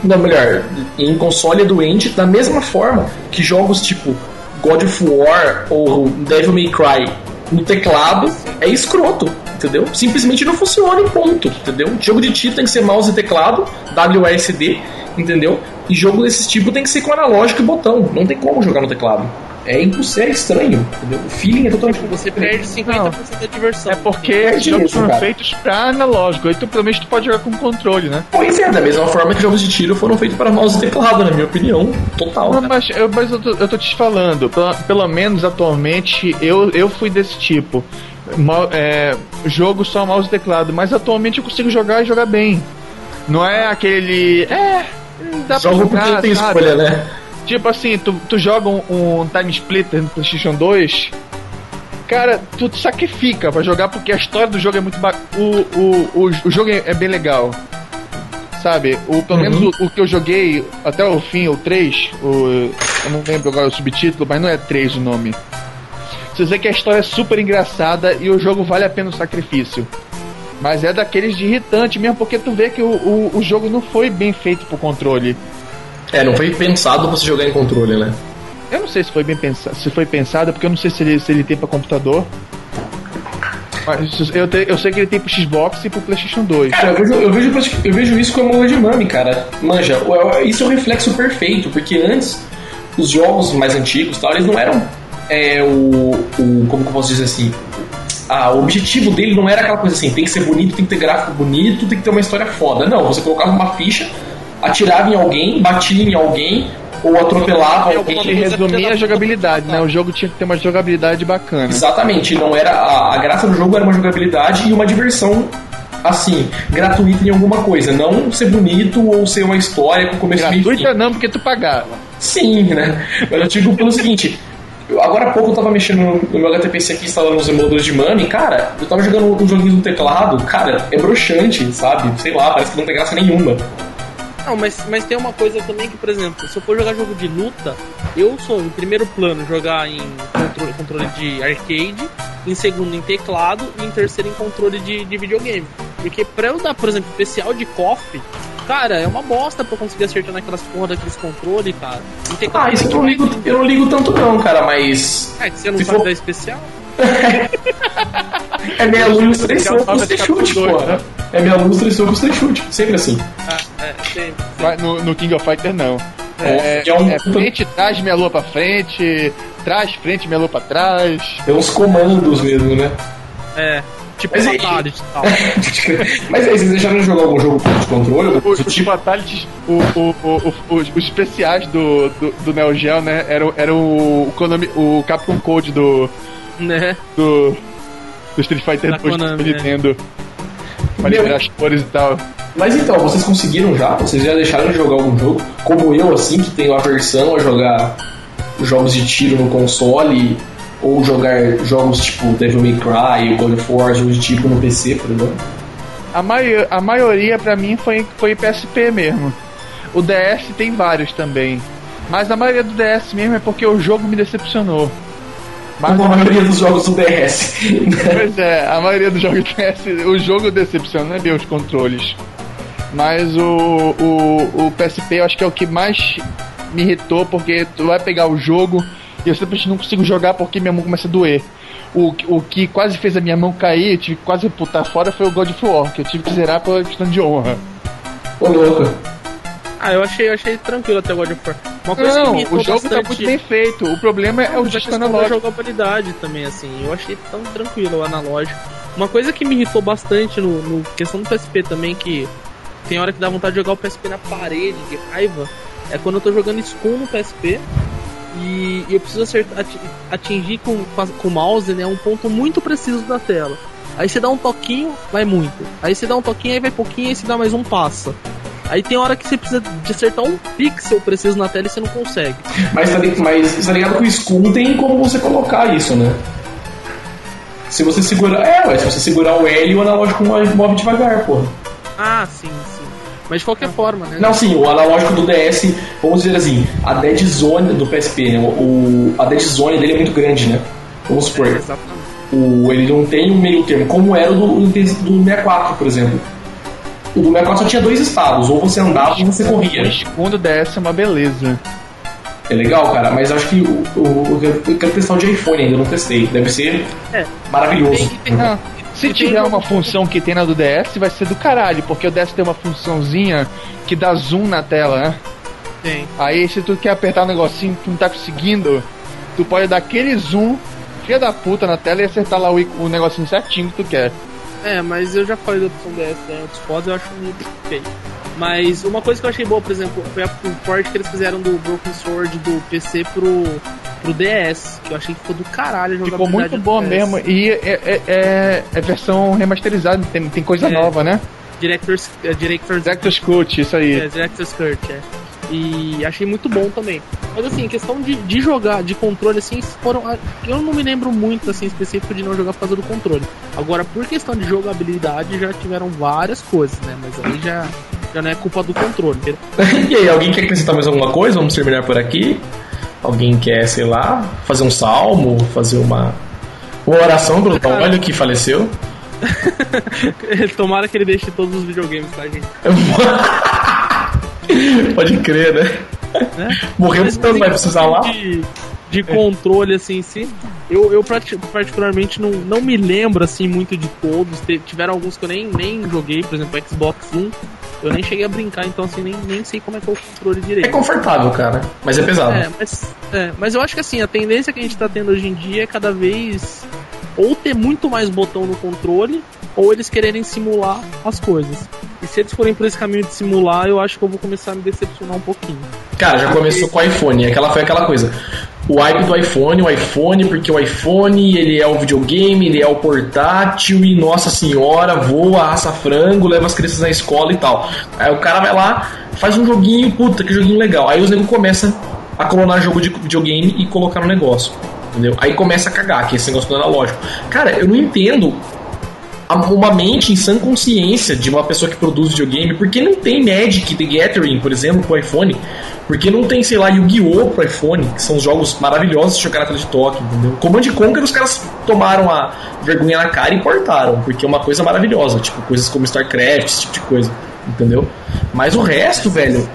não, melhor, em console é doente, da mesma forma que jogos tipo God of War ou Devil May Cry no teclado é escroto entendeu? Simplesmente não funciona em ponto, entendeu? Jogo de tiro tem que ser mouse e teclado, WASD, entendeu? E jogo desse tipo tem que ser com analógico e botão, não tem como jogar no teclado. É impossível, é estranho, entendeu? O feeling é totalmente Você perde 50% não. da diversão. É porque os jogos foram feitos pra analógico, aí tu, pelo menos tu pode jogar com controle, né? Pois é, da mesma forma que jogos de tiro foram feitos para mouse e teclado, na minha opinião, total. Não, mas, eu, mas eu, tô, eu tô te falando, pelo, pelo menos atualmente eu, eu fui desse tipo é, jogo só mouse e teclado, mas atualmente eu consigo jogar e jogar bem. Não é aquele. É. Dá Jogo pra jogar, tem sabe? escolha, né? Tipo assim, tu, tu joga um, um Time Splitter no PlayStation 2. Cara, tu te sacrifica pra jogar porque a história do jogo é muito ba... o, o, o, o jogo é, é, bem legal. Sabe? O, pelo uhum. menos o, o, que eu joguei até o fim, o 3, o, eu não lembro agora o subtítulo, mas não é 3 o nome. Você vê que a história é super engraçada e o jogo vale a pena o sacrifício. Mas é daqueles de irritante mesmo, porque tu vê que o, o, o jogo não foi bem feito pro controle. É, não foi pensado pra você jogar em controle, né? Eu não sei se foi bem pensado, se foi pensado, porque eu não sei se ele, se ele tem pra computador. Mas eu, te, eu sei que ele tem pro Xbox e pro PlayStation 2. Cara, eu vejo, eu vejo, eu vejo isso como de mami, cara. Manja, isso é o reflexo perfeito, porque antes os jogos mais antigos tal, eles não eram é, o, o. Como que eu posso dizer assim? Ah, o objetivo dele não era aquela coisa assim, tem que ser bonito, tem que ter gráfico bonito, tem que ter uma história foda. Não, você colocava uma ficha, atirava em alguém, batia em alguém, ou atropelava alguém. Ele resumia a jogabilidade, né? O jogo tinha que ter uma jogabilidade bacana. Exatamente, não era. A, a graça do jogo era uma jogabilidade e uma diversão assim, gratuita em alguma coisa, não ser bonito ou ser uma história com começo Gratuita não, porque tu pagava. Sim, né? Mas eu digo pelo seguinte, Agora há pouco eu tava mexendo no meu HTPC aqui, instalando os emuladores de Mami, cara, eu tava jogando um joguinho no teclado, cara, é broxante, sabe? Sei lá, parece que não tem graça nenhuma. Não, mas, mas tem uma coisa também que, por exemplo, se eu for jogar jogo de luta, eu sou em primeiro plano jogar em controle, controle de arcade, em segundo em teclado e em terceiro em controle de, de videogame. Porque pra eu dar, por exemplo, especial de KOF, Cara, é uma bosta pra conseguir acertar naquelas porra daqueles controles, cara. Ah, isso eu não, ligo, eu não ligo tanto não, cara, mas. É, que você não sabe for... dar especial? é minha lustre e soco custa chute, porra. É minha lustre e soco custa chute. Sempre assim. Ah, é, sempre. No, no, King of Fighter não. É, é, um... é frente, trás, minha lua pra frente, trás, frente, minha lua pra trás. Tem uns comandos mesmo, né? É. Tipo mas Fatality e tal. mas aí, vocês deixaram de jogar algum jogo de controle? O, o tipo Fatality, o, o, o, os, os especiais do, do, do Neo Geo, né? Era, era o, o, o Capcom Code do. Né? Do. Do Street Fighter 2 do Nintendo. Pra liberar as cores e tal. Mas então, vocês conseguiram já? Vocês já deixaram de jogar algum jogo? Como eu, assim, que tenho aversão a jogar jogos de tiro no console ou jogar jogos tipo Devil May Cry, God of War, jogos de tipo no PC, por exemplo? A, mai a maioria para mim foi, foi PSP mesmo. O DS tem vários também. Mas a maioria do DS mesmo é porque o jogo me decepcionou. Mas Como a maioria dos jogos do DS. pois é, a maioria dos jogos do DS, o jogo decepciona bem os controles. Mas o, o, o PSP eu acho que é o que mais me irritou, porque tu vai pegar o jogo e eu simplesmente não consigo jogar porque minha mão começa a doer. O, o que quase fez a minha mão cair, eu tive que quase putar fora, foi o God of War, que eu tive que zerar por questão de honra. Ô louco. Ah, eu achei, eu achei tranquilo até o God of War. Uma coisa não, que me o jogo bastante... tá muito bem feito. O problema é o disco analógico. Jogabilidade também, assim. Eu achei tão tranquilo o analógico. Uma coisa que me irritou bastante no, no questão do PSP também, que tem hora que dá vontade de jogar o PSP na parede de raiva, é quando eu tô jogando Skull no PSP e eu preciso acertar, atingir com, com o mouse né, um ponto muito preciso da tela. Aí você dá um toquinho, vai muito. Aí você dá um toquinho, aí vai pouquinho, aí você dá mais um passa. Aí tem hora que você precisa de acertar um pixel preciso na tela e você não consegue. Mas tá, mas, tá ligado que o Skull tem como você colocar isso, né? Se você segurar. É, ué, se você segurar o L, o analógico move devagar, porra. Ah, sim, sim. Mas de qualquer forma, né? Não, sim, o analógico do DS, vamos dizer assim, a dead zone do PSP, né? O, a dead zone dele é muito grande, né? Vamos supor. É, exatamente. O, ele não tem um meio termo, como era o do, do 64, por exemplo. O do 64 só tinha dois estados, ou você andava ou você corria. O segundo DS é uma beleza. É legal, cara, mas acho que o, o, eu quero testar o de iPhone ainda, não testei. Deve ser é. maravilhoso. Tem, se tiver uma função que tem na do DS, vai ser do caralho, porque o DS tem uma funçãozinha que dá zoom na tela, né? Tem. Aí se tu quer apertar um negocinho que tu não tá conseguindo, tu pode dar aquele zoom, filha da puta, na tela e acertar lá o, o negocinho certinho que tu quer. É, mas eu já falei da opção DS né, outros fodas, eu acho muito feio. Mas uma coisa que eu achei boa, por exemplo, foi o port que eles fizeram do Broken Sword do PC pro pro DS, que eu achei que ficou do caralho a Ficou muito boa mesmo, e é, é, é, é, versão remasterizada, tem, tem coisa é, nova, né? Director's, é, Director's, Director's Cut, isso aí. É, Director's Cut, é. E achei muito bom também. Mas assim, questão de, de jogar, de controle, assim, foram. Eu não me lembro muito assim específico de não jogar por causa do controle. Agora, por questão de jogabilidade, já tiveram várias coisas, né? Mas aí já, já não é culpa do controle. e aí, alguém quer acrescentar mais alguma coisa? Vamos terminar por aqui. Alguém quer, sei lá, fazer um salmo, fazer uma, uma oração pelo Tom que faleceu? Tomara que ele deixe todos os videogames pra gente. Pode crer, né? né? Morreu tanto, vai precisar lá. De, de controle assim em si. Eu, eu particularmente não, não me lembro assim muito de todos. Tiveram alguns que eu nem, nem joguei, por exemplo, Xbox 1 eu nem cheguei a brincar, então assim, nem, nem sei como é que é o controle direito. É confortável, cara, mas é pesado. É, mas, é, mas eu acho que assim, a tendência que a gente tá tendo hoje em dia é cada vez ou ter muito mais botão no controle, ou eles quererem simular as coisas. E se eles forem por esse caminho de simular, eu acho que eu vou começar a me decepcionar um pouquinho. Cara, já começou com o iPhone, aquela foi aquela coisa o hype do iPhone, o iPhone, porque o iPhone ele é o videogame, ele é o portátil e nossa senhora, voa, assa frango, leva as crianças na escola e tal. Aí o cara vai lá, faz um joguinho, puta, que joguinho legal. Aí os negros começam a clonar jogo de videogame e colocar no negócio. Entendeu? Aí começa a cagar, que é esse negócio do analógico. Cara, eu não entendo uma mente em sã consciência de uma pessoa que produz videogame, porque não tem Magic The Gathering, por exemplo, pro iPhone, porque não tem, sei lá, Yu-Gi-Oh! pro iPhone, que são jogos maravilhosos de tela de toque, entendeu? Command Conquer os caras tomaram a vergonha na cara e portaram, porque é uma coisa maravilhosa, tipo, coisas como StarCraft, esse tipo de coisa, entendeu? Mas o resto, velho,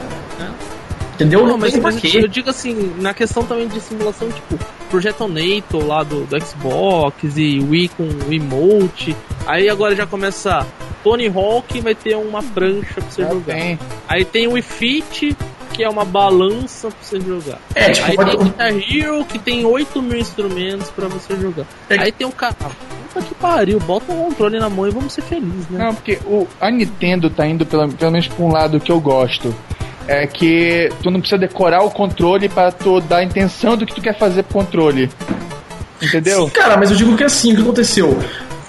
Entendeu? Não, não mas, mas eu digo assim, na questão também de simulação, tipo, Projetonator lá do, do Xbox e Wii com o emote. Aí agora já começa Tony Hawk vai ter uma prancha pra você jogar. Tem. Aí tem o Wii Fit, que é uma balança pra você jogar. É, tipo, Aí tem Guitar Hero, que tem 8 mil instrumentos pra você jogar. É. Aí tem o carro puta que pariu, bota um controle na mão e vamos ser felizes, né? Não, porque o, a Nintendo tá indo pelo, pelo menos pra um lado que eu gosto. É que tu não precisa decorar o controle para tu dar a intenção do que tu quer fazer pro controle. Entendeu? Sim, cara, mas eu digo que é assim, o que aconteceu?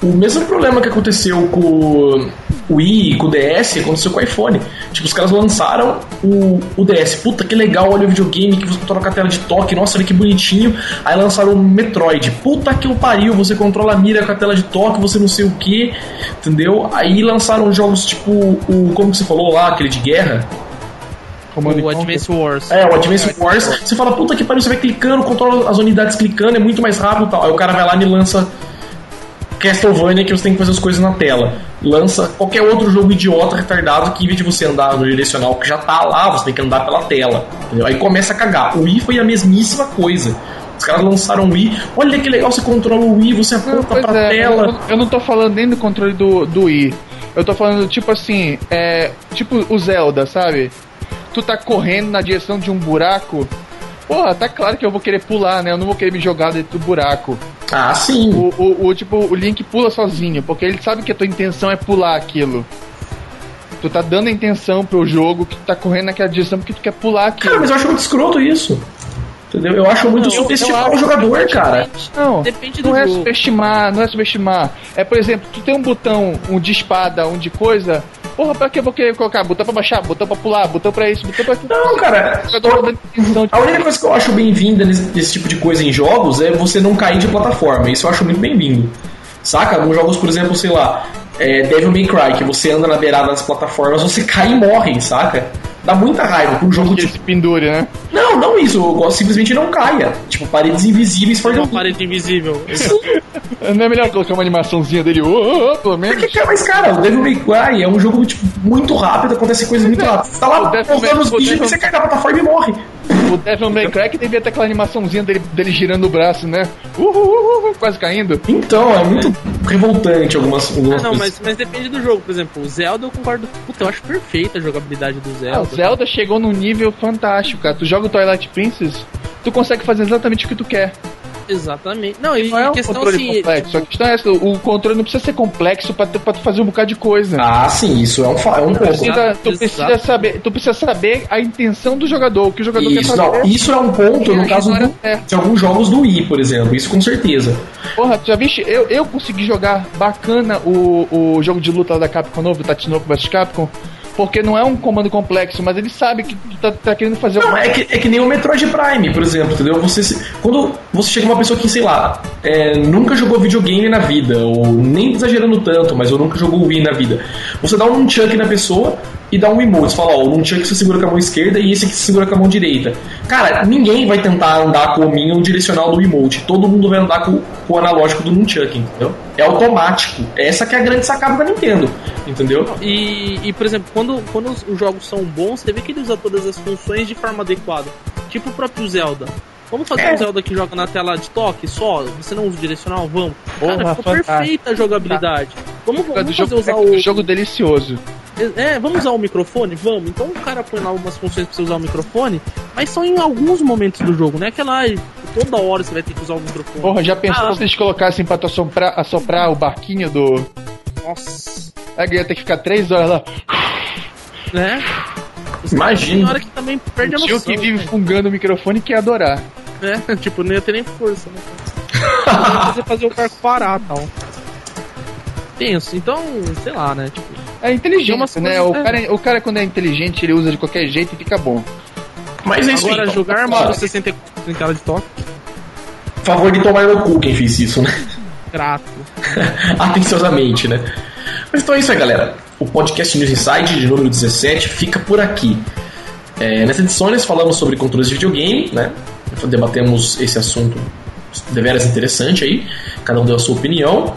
O mesmo problema que aconteceu com o Wii e com o DS aconteceu com o iPhone. Tipo, os caras lançaram o, o DS. Puta que legal, olha o videogame que você controla a tela de toque. Nossa, olha que bonitinho. Aí lançaram o Metroid. Puta que o pariu, você controla a mira com a tela de toque, você não sei o que. Entendeu? Aí lançaram jogos tipo o. Como que você falou lá, aquele de guerra? O Advance Wars. É, o Advance é, Wars. Você fala, puta que pariu, você vai clicando, controla as unidades clicando, é muito mais rápido e tal. Aí o cara vai lá e me lança Castlevania que você tem que fazer as coisas na tela. Lança qualquer outro jogo idiota, retardado, que em vez de você andar no direcional que já tá lá, você tem que andar pela tela. Entendeu? Aí começa a cagar. O Wii foi a mesmíssima coisa. Os caras lançaram o Wii. Olha que legal, você controla o Wii, você aponta não, pra é, tela. Eu, eu, não tô falando nem do controle do, do Wii. Eu tô falando, tipo assim, é. Tipo o Zelda, sabe? Tu tá correndo na direção de um buraco Porra, tá claro que eu vou querer pular, né? Eu não vou querer me jogar dentro do buraco. Ah, sim. O, o, o, tipo, o Link pula sozinho, porque ele sabe que a tua intenção é pular aquilo. Tu tá dando a intenção pro jogo que tu tá correndo naquela direção porque tu quer pular aquilo. Cara, mas eu acho muito escroto isso. Entendeu? Eu acho muito subestimar o jogador, cara. Não, Depende não é jogo. subestimar, não é subestimar. É, por exemplo, tu tem um botão, um de espada, um de coisa, Porra, pra que eu vou querer colocar? Botão pra baixar, botão pra pular, botão pra isso, botão pra. Não, cara. A única coisa que eu acho bem-vinda nesse, tipo de coisa em jogos é você não cair de plataforma. Isso eu acho muito bem-vindo. Saca? Alguns jogos, por exemplo, sei lá, é Devil May Cry, que você anda na beirada das plataformas, você cai e morre, saca? Dá muita raiva com um jogo tipo. se pendure, né? Não, não isso. Eu gosto simplesmente não caia. Tipo, paredes invisíveis for Não, parede invisível. não é melhor colocar uma animaçãozinha dele, oh, oh, oh, pelo menos? Porque, mas, cara, o Devil May Cry é um jogo tipo, muito rápido, acontece coisas muito rápidas. Você tá lá pousando os bichos e você cai na plataforma e morre. O Devil May Cry que devia ter aquela animaçãozinha dele, dele girando o braço, né? Uh, uh, uh, uh, quase caindo. Então, é muito revoltante algumas, algumas ah, não, mas, mas depende do jogo. Por exemplo, o Zelda eu concordo. Puta, eu acho perfeita a jogabilidade do Zelda. Ah, o Zelda chegou num nível fantástico, cara. Tu joga o Twilight Princess, tu consegue fazer exatamente o que tu quer. Exatamente. Não, e não é um questão controle assim, complexo. A questão é essa, o controle não precisa ser complexo pra, pra tu fazer um bocado de coisa. Ah, sim, isso é um, é um tu precisa, tu precisa saber, tu precisa saber a intenção do jogador, o que o jogador isso, quer fazer. Não, isso é um ponto no caso do, de alguns jogos do Wii, por exemplo, isso com certeza. Porra, tu já viste? Eu, eu consegui jogar bacana o, o jogo de luta da Capcom novo, Tatsunoko vs Capcom porque não é um comando complexo, mas ele sabe que tu tá, tá querendo fazer Não, é que, é que nem o Metroid Prime, por exemplo, entendeu? Você, quando você chega uma pessoa que, sei lá, é, nunca jogou videogame na vida, ou nem exagerando tanto, mas eu nunca jogou Wii na vida, você dá um chunk na pessoa e dá um emote. Fala, ó, o nunchuck você segura com a mão esquerda e esse aqui você segura com a mão direita. Cara, ninguém vai tentar andar com o minho direcional do emote. Todo mundo vai andar com, com o analógico do nunchuck, entendeu? É automático. Essa que é a grande sacada da Nintendo, entendeu? E, e por exemplo, quando, quando os jogos são bons, você vê que ele usa todas as funções de forma adequada. Tipo o próprio Zelda. Vamos fazer é. um Zelda que joga na tela de toque só? Você não usa direcional? Vamos. Cara, Porra, ficou perfeita a jogabilidade. Vamos, vamos fazer usar o... É jogo delicioso. É, vamos usar o microfone? Vamos. Então o cara põe lá algumas funções pra você usar o microfone, mas só em alguns momentos do jogo, né? Aquela toda hora você vai ter que usar o microfone. Porra, já pensou ah. se eles colocassem pra tu assoprar, assoprar o barquinho do. Nossa. Aí ia ter que ficar três horas lá. Né? Imagina. Tem hora que também perde a noção. O que vive né? fungando o microfone quer adorar. É, tipo, não ia ter nem força, né? você fazer o barco parar tal. Penso, então, sei lá, né? Tipo, é inteligente, né? O, cara, o cara, quando é inteligente, ele usa de qualquer jeito e fica bom. Mas é isso Agora, jogar Mario 64 em tela de toque. Favor de tomar no cu quem fez isso, né? Grato. Atenciosamente, né? Mas então é isso aí, galera. O podcast News Inside de número 17 fica por aqui. É, nessa edição nós falamos sobre controles de videogame, né? Debatemos esse assunto deveras interessante aí. Cada um deu a sua opinião.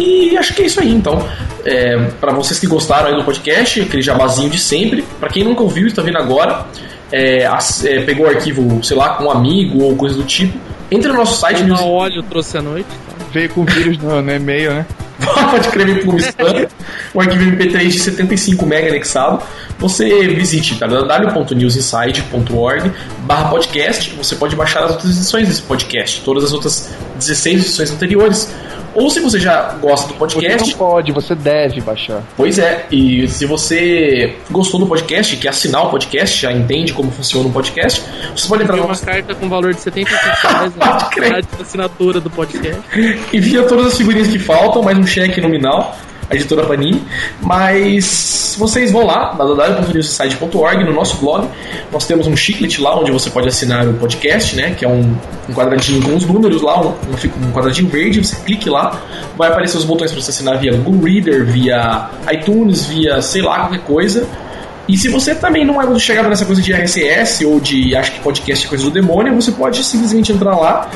E acho que é isso aí, então. É, para vocês que gostaram aí do podcast, aquele jabazinho de sempre. Para quem nunca ouviu e está vindo agora, é, é, pegou o arquivo, sei lá, com um amigo ou coisa do tipo, entre no nosso site. News... óleo trouxe à noite. Veio com vírus no, no e-mail, né? Pode escrever por spam. um arquivo MP3 de 75 MB anexado. Você visite www.newsinside.org barra podcast. Você pode baixar as outras edições desse podcast, todas as outras 16 edições anteriores Ou se você já gosta do podcast. Você não pode, você deve baixar. Pois é, e se você gostou do podcast, quer assinar o podcast, já entende como funciona um podcast, você pode entrar Tem uma carta com valor de 75 reais na assinatura do podcast. Envia todas as figurinhas que faltam, mais um cheque nominal a editora Panini. Mas vocês vão lá, www.newsite.org, no nosso blog. Nós temos um chiclet lá onde você pode assinar o podcast, né? Que é um, um quadradinho com os números lá, um, um quadradinho verde. Você clique lá, vai aparecer os botões para você assinar via Google Reader, via iTunes, via sei lá, qualquer coisa. E se você também não é muito chegado nessa coisa de RSS ou de acho que podcast é coisa do demônio, você pode simplesmente entrar lá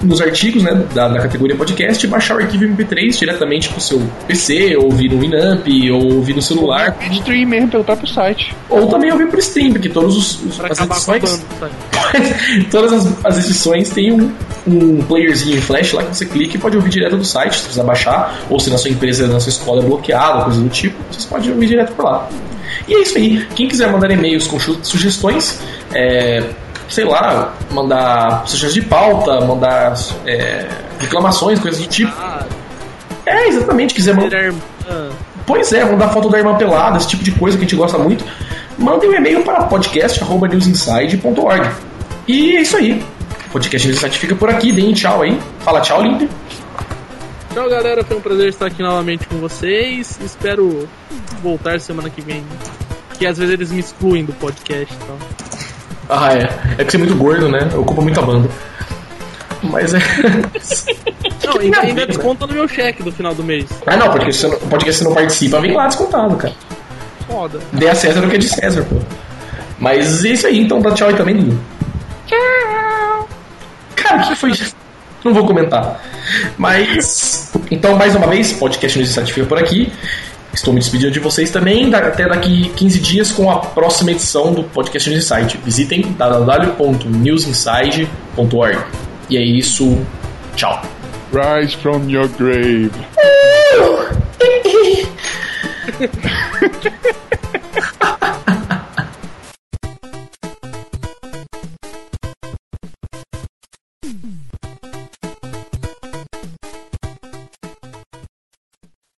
nos artigos né, da, da, categoria podcast baixar o arquivo MP3 diretamente pro seu PC, ou ouvir no Winamp, ou ouvir no celular. Ou stream mesmo pelo próprio site. Ou também ouvir por stream, porque todos os, os as edições. todas as, as, edições têm um, um playerzinho em flash lá que você clica e pode ouvir direto do site, se precisar baixar, ou se na sua empresa, na sua escola é bloqueado, coisa do tipo, vocês podem ouvir direto por lá. E é isso aí. Quem quiser mandar e-mails com sugestões, é, sei lá, mandar sugestões de pauta, mandar é, reclamações, coisas do tipo. É, exatamente, quiser mandar. Pois é, mandar foto da irmã pelada, esse tipo de coisa que a gente gosta muito. Mande um e-mail para podcast.newsinside.org. E é isso aí. O podcast News Inside fica por aqui. Deem tchau aí. Fala tchau, Linder. Tchau, galera. Foi um prazer estar aqui novamente com vocês. Espero voltar semana que vem. Porque às vezes eles me excluem do podcast e então. tal. Ah, é. É que você é muito gordo, né? Ocupa muita banda. Mas é. Não, ainda, ainda desconta no meu cheque do final do mês. Ah, não, porque se você não, você não participa, vem lá descontado, cara. Foda. Dê a César o que é de César, pô. Mas é isso aí, então dá tchau aí também, Ninho. Tchau! Cara, o que foi isso? Não vou comentar. Mas. Então, mais uma vez, podcast nos fica por aqui. Estou me despedindo de vocês também, até daqui 15 dias com a próxima edição do Podcast News Inside. Visitem www.newsinside.org. E é isso. Tchau. Rise from your grave.